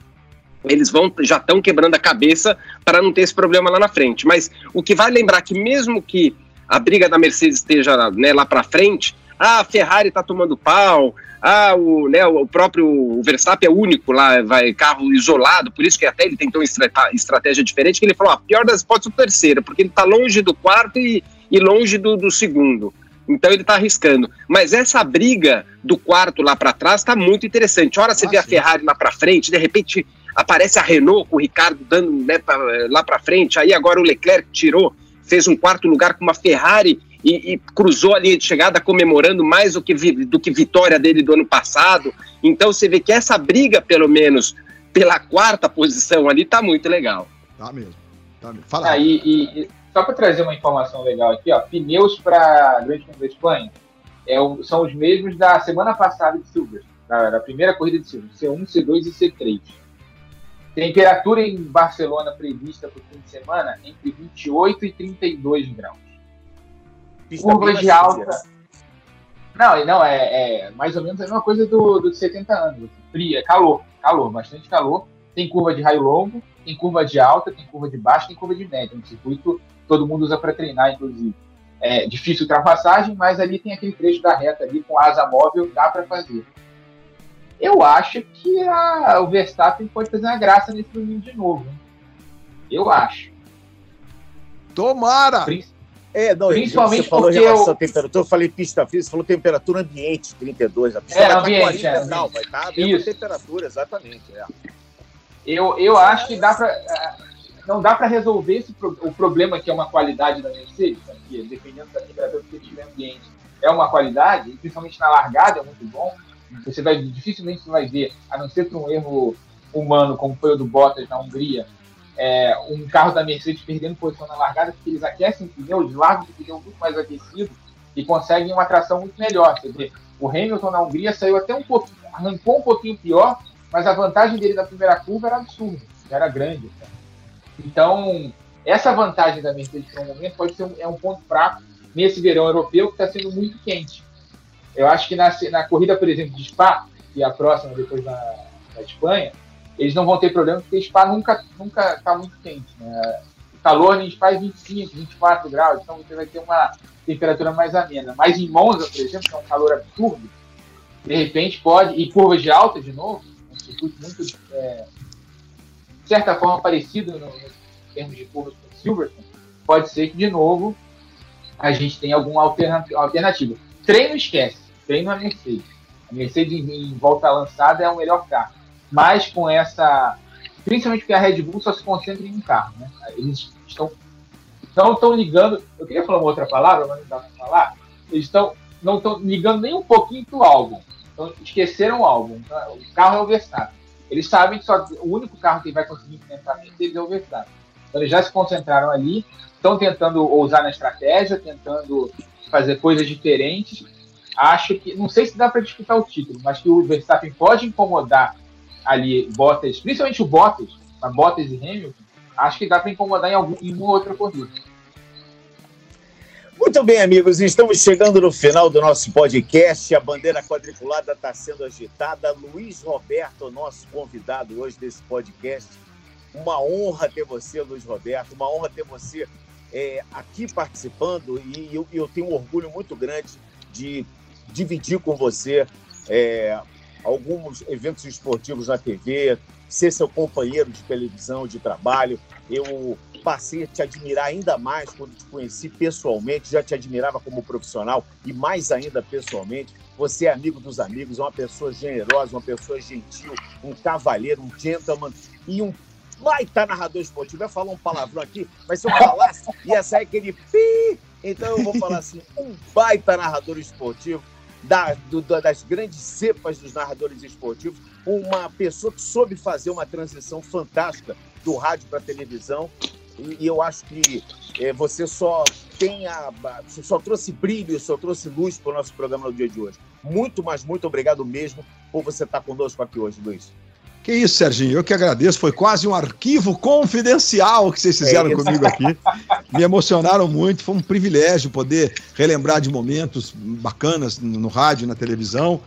eles vão já estão quebrando a cabeça para não ter esse problema lá na frente. Mas o que vai lembrar que mesmo que a briga da Mercedes esteja né, lá para frente, ah, a Ferrari está tomando pau, ah, o, né, o próprio Verstappen é único lá, vai carro isolado, por isso que até ele tentou uma estratégia diferente, que ele falou, ah, pior das ser o terceiro, porque ele está longe do quarto e, e longe do, do segundo. Então ele está arriscando. Mas essa briga do quarto lá para trás está muito interessante. Ora você ah, vê sim. a Ferrari lá para frente, de repente aparece a Renault com o Ricardo dando né, pra, lá para frente, aí agora o Leclerc tirou fez um quarto lugar com uma Ferrari e, e, cruzou a linha de chegada comemorando mais do que, do que vitória dele do ano passado. Então você vê que essa briga, pelo menos, pela quarta posição ali, tá muito legal. Tá mesmo. Tá mesmo. Fala. Ah, e, e, só para trazer uma informação legal aqui, ó, pneus para Grande Prêmio da Espanha é são os mesmos da semana passada de Silverstone, da, da primeira corrida de Silverstone, C1, C2 e C3. Temperatura em Barcelona prevista para o fim de semana entre 28 e 32 graus. Pista Curva de alta. Não, não é, é, mais ou menos a mesma coisa do, do de 70 anos. Fria, calor, calor, bastante calor. Tem curva de raio longo, tem curva de alta, tem curva de baixa, tem curva de média. Um circuito todo mundo usa para treinar, inclusive. É difícil ultrapassagem, mas ali tem aquele trecho da reta ali com asa móvel, dá para fazer eu acho que a, o Verstappen pode fazer uma graça nesse domingo de novo. Hein? Eu acho. Tomara! É, não, Principalmente você falou em relação eu... à temperatura, eu falei pista fria, você falou temperatura ambiente, 32, a pista é, vai ambiente, 40, é, não, vai estar a mesma temperatura, exatamente. É. Eu, eu acho que dá para não dá para resolver esse o problema que é uma qualidade da Mercedes, aqui, dependendo da temperatura que tiver ambiente, é uma qualidade, principalmente na largada é muito bom, você vai dificilmente você vai ver, a não ser por um erro humano, como foi o do Bottas na Hungria, é, um carro da Mercedes perdendo posição na largada, porque eles aquecem o pneu, eles largam o pneu muito mais aquecido e conseguem uma tração muito melhor. O Hamilton na Hungria saiu até um pouquinho, arrancou um pouquinho pior, mas a vantagem dele na primeira curva era absurda, era grande. Então, essa vantagem da Mercedes no momento pode ser um, é um ponto fraco nesse verão europeu que está sendo muito quente. Eu acho que na, na corrida, por exemplo, de Spa, e a próxima depois na, na Espanha, eles não vão ter problema, porque Spa nunca nunca está muito quente. Né? O calor em Spa é 25, 24 graus, então você vai ter uma temperatura mais amena. Mas em Monza, por exemplo, que é um calor absurdo, de repente pode, e curvas de alta de novo, um circuito muito, é, de certa forma, parecido no, no termos de curvas com Silverstone, pode ser que de novo a gente tenha alguma alternativa. Treino esquece treino a Mercedes. A Mercedes em, em volta lançada é o melhor carro. Mas com essa. Principalmente porque a Red Bull só se concentra em um carro. Né? Eles estão. Não estão ligando. Eu queria falar uma outra palavra, mas não dá para falar. Eles estão. Não estão ligando nem um pouquinho para o álbum. Então, esqueceram o álbum. O carro é o Verstappen. Eles sabem que só, o único carro que vai conseguir enfrentar Mercedes é o Verstappen. Então, eles já se concentraram ali, estão tentando ousar na estratégia, tentando fazer coisas diferentes acho que, não sei se dá para disputar o título, mas que o Verstappen pode incomodar ali Bottas, principalmente o Bottas, a Bottas e Hamilton, acho que dá para incomodar em, algum, em uma outra corrida. Muito bem, amigos, estamos chegando no final do nosso podcast. A bandeira quadriculada está sendo agitada. Luiz Roberto, nosso convidado hoje desse podcast. Uma honra ter você, Luiz Roberto. Uma honra ter você é, aqui participando. E eu, eu tenho um orgulho muito grande de dividir com você é, alguns eventos esportivos na TV, ser seu companheiro de televisão, de trabalho. Eu passei a te admirar ainda mais quando te conheci pessoalmente, já te admirava como profissional e mais ainda pessoalmente. Você é amigo dos amigos, é uma pessoa generosa, uma pessoa gentil, um cavalheiro, um gentleman e um baita narrador esportivo. Eu ia falar um palavrão aqui, mas se eu falasse, ia sair aquele pi. Então eu vou falar assim: um baita narrador esportivo, da, do, das grandes cepas dos narradores esportivos, uma pessoa que soube fazer uma transição fantástica do rádio para a televisão. E, eu acho que é, você só tem a, você só trouxe brilho, só trouxe luz para o nosso programa no dia de hoje. Muito, mas muito obrigado mesmo por você estar conosco aqui hoje, Luiz. Que isso, Serginho, eu que agradeço. Foi quase um arquivo confidencial que vocês fizeram é comigo aqui. Me emocionaram muito, foi um privilégio poder relembrar de momentos bacanas no rádio, na televisão.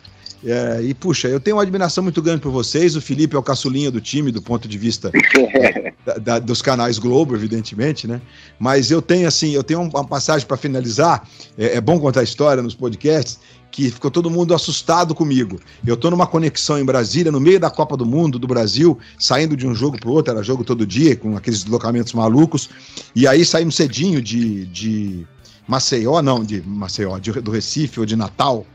É, e, puxa, eu tenho uma admiração muito grande por vocês. O Felipe é o caçulinha do time, do ponto de vista *laughs* da, da, dos canais Globo, evidentemente, né? Mas eu tenho, assim, eu tenho uma passagem para finalizar. É, é, bom contar a história nos podcasts, que ficou todo mundo assustado comigo. Eu estou numa conexão em Brasília, no meio da Copa do Mundo do Brasil, saindo de um jogo para o outro, era jogo todo dia, com aqueles deslocamentos malucos. E aí saímos cedinho de, de Maceió, não, de Maceió, de, do Recife ou de Natal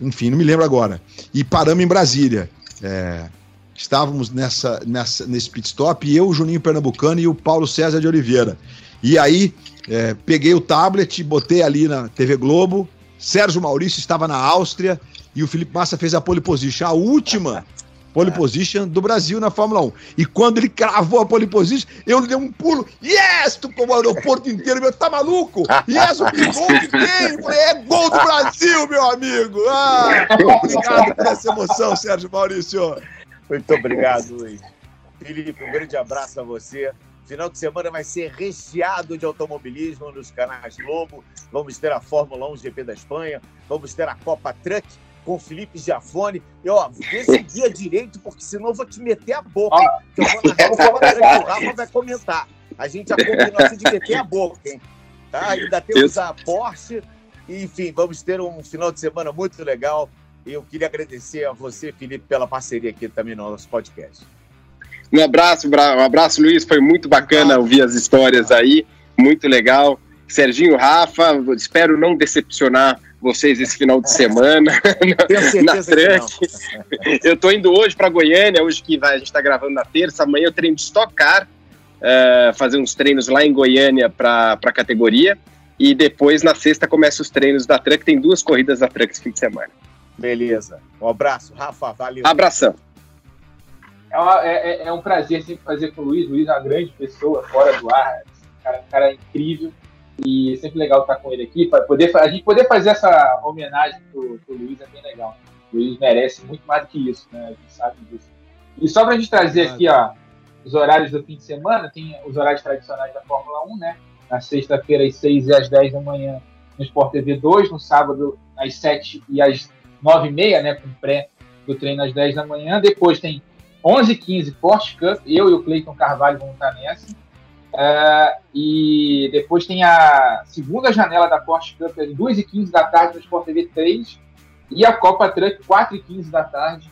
enfim, não me lembro agora. E paramos em Brasília. É, estávamos nessa, nessa, nesse pit stop, e eu, o Juninho Pernambucano e o Paulo César de Oliveira. E aí, é, peguei o tablet, botei ali na TV Globo, Sérgio Maurício estava na Áustria e o Felipe Massa fez a pole position, a última pole position do Brasil na Fórmula 1. E quando ele cravou a pole position, eu dei um pulo. Yes! Tu como o aeroporto inteiro, meu, tá maluco? Yes, o que gol que tem? É gol do Brasil, meu amigo! Ah, obrigado por essa emoção, Sérgio Maurício. Muito obrigado, Luiz. Felipe, um grande abraço a você. Final de semana vai ser recheado de automobilismo nos canais Globo. Vamos ter a Fórmula 1 GP da Espanha, vamos ter a Copa Truck com o Felipe Giafone. E, ó, vê se *laughs* guia direito, porque senão eu vou te meter a boca, hein? Que eu vou *laughs* narrar o que o Rafa vai comentar. A gente já combinou assim de meter a boca, hein? Tá? Ainda temos a Porsche. Enfim, vamos ter um final de semana muito legal. E eu queria agradecer a você, Felipe, pela parceria aqui também no nosso podcast. Um abraço, um abraço, Luiz. Foi muito bacana ouvir as histórias aí. Muito legal. Serginho, Rafa, espero não decepcionar vocês esse final de semana *laughs* na, na truck. Eu tô indo hoje para Goiânia, hoje que vai, a gente está gravando na terça, amanhã eu treino de Stock Car, uh, fazer uns treinos lá em Goiânia para a categoria, e depois na sexta começa os treinos da truck, tem duas corridas da truck esse fim de semana. Beleza, um abraço, Rafa, valeu. Abração. É, uma, é, é, é um prazer sempre fazer com o Luiz, o Luiz é uma grande pessoa, fora do ar, um cara, um cara incrível, e é sempre legal estar com ele aqui, poder a gente poder fazer essa homenagem pro, pro Luiz é bem legal. O Luiz merece muito mais do que isso, né? A gente sabe disso. E só para a gente trazer aqui, ó, os horários do fim de semana, tem os horários tradicionais da Fórmula 1, né? Na sexta-feira, às 6 e às 10 da manhã, no Sport TV 2, no sábado, às 7 e às 9 e meia, né? Com pré do treino às 10 da manhã. Depois tem 11 h 15 Porsche Cup, eu e o Cleiton Carvalho vamos estar nessa. Uh, e depois tem a segunda janela da Porsche Cup às 2h15 da tarde no Sport TV 3 e a Copa Truck 4h15 da tarde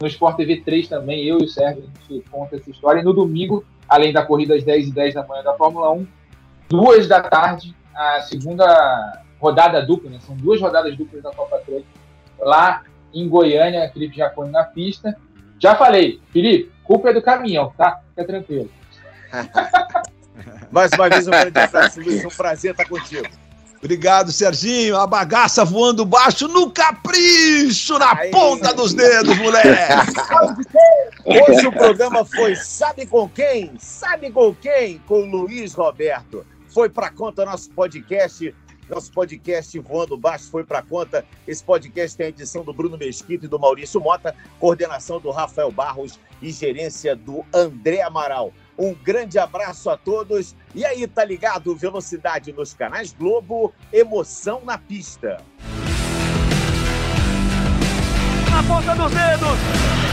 no Sport TV 3 também. Eu e o Sérgio a gente conta essa história. E no domingo, além da corrida às 10h10 da manhã da Fórmula 1, 2 da tarde, a segunda rodada dupla, né? são duas rodadas duplas da Copa Truck lá em Goiânia, Felipe Jacone na pista. Já falei, Felipe, culpa é do caminhão, tá? Fica tranquilo. *laughs* Mais uma vez, um grande abraço, Luiz. Um prazer estar contigo. Obrigado, Serginho. A bagaça voando baixo no capricho, na Aí, ponta dos dedos, moleque. *laughs* Hoje o programa foi Sabe com quem? Sabe com quem? Com Luiz Roberto. Foi para conta nosso podcast. Nosso podcast Voando Baixo foi para conta. Esse podcast tem a edição do Bruno Mesquita e do Maurício Mota, coordenação do Rafael Barros e gerência do André Amaral. Um grande abraço a todos. E aí, tá ligado? Velocidade nos canais Globo, emoção na pista. Na ponta dos dedos.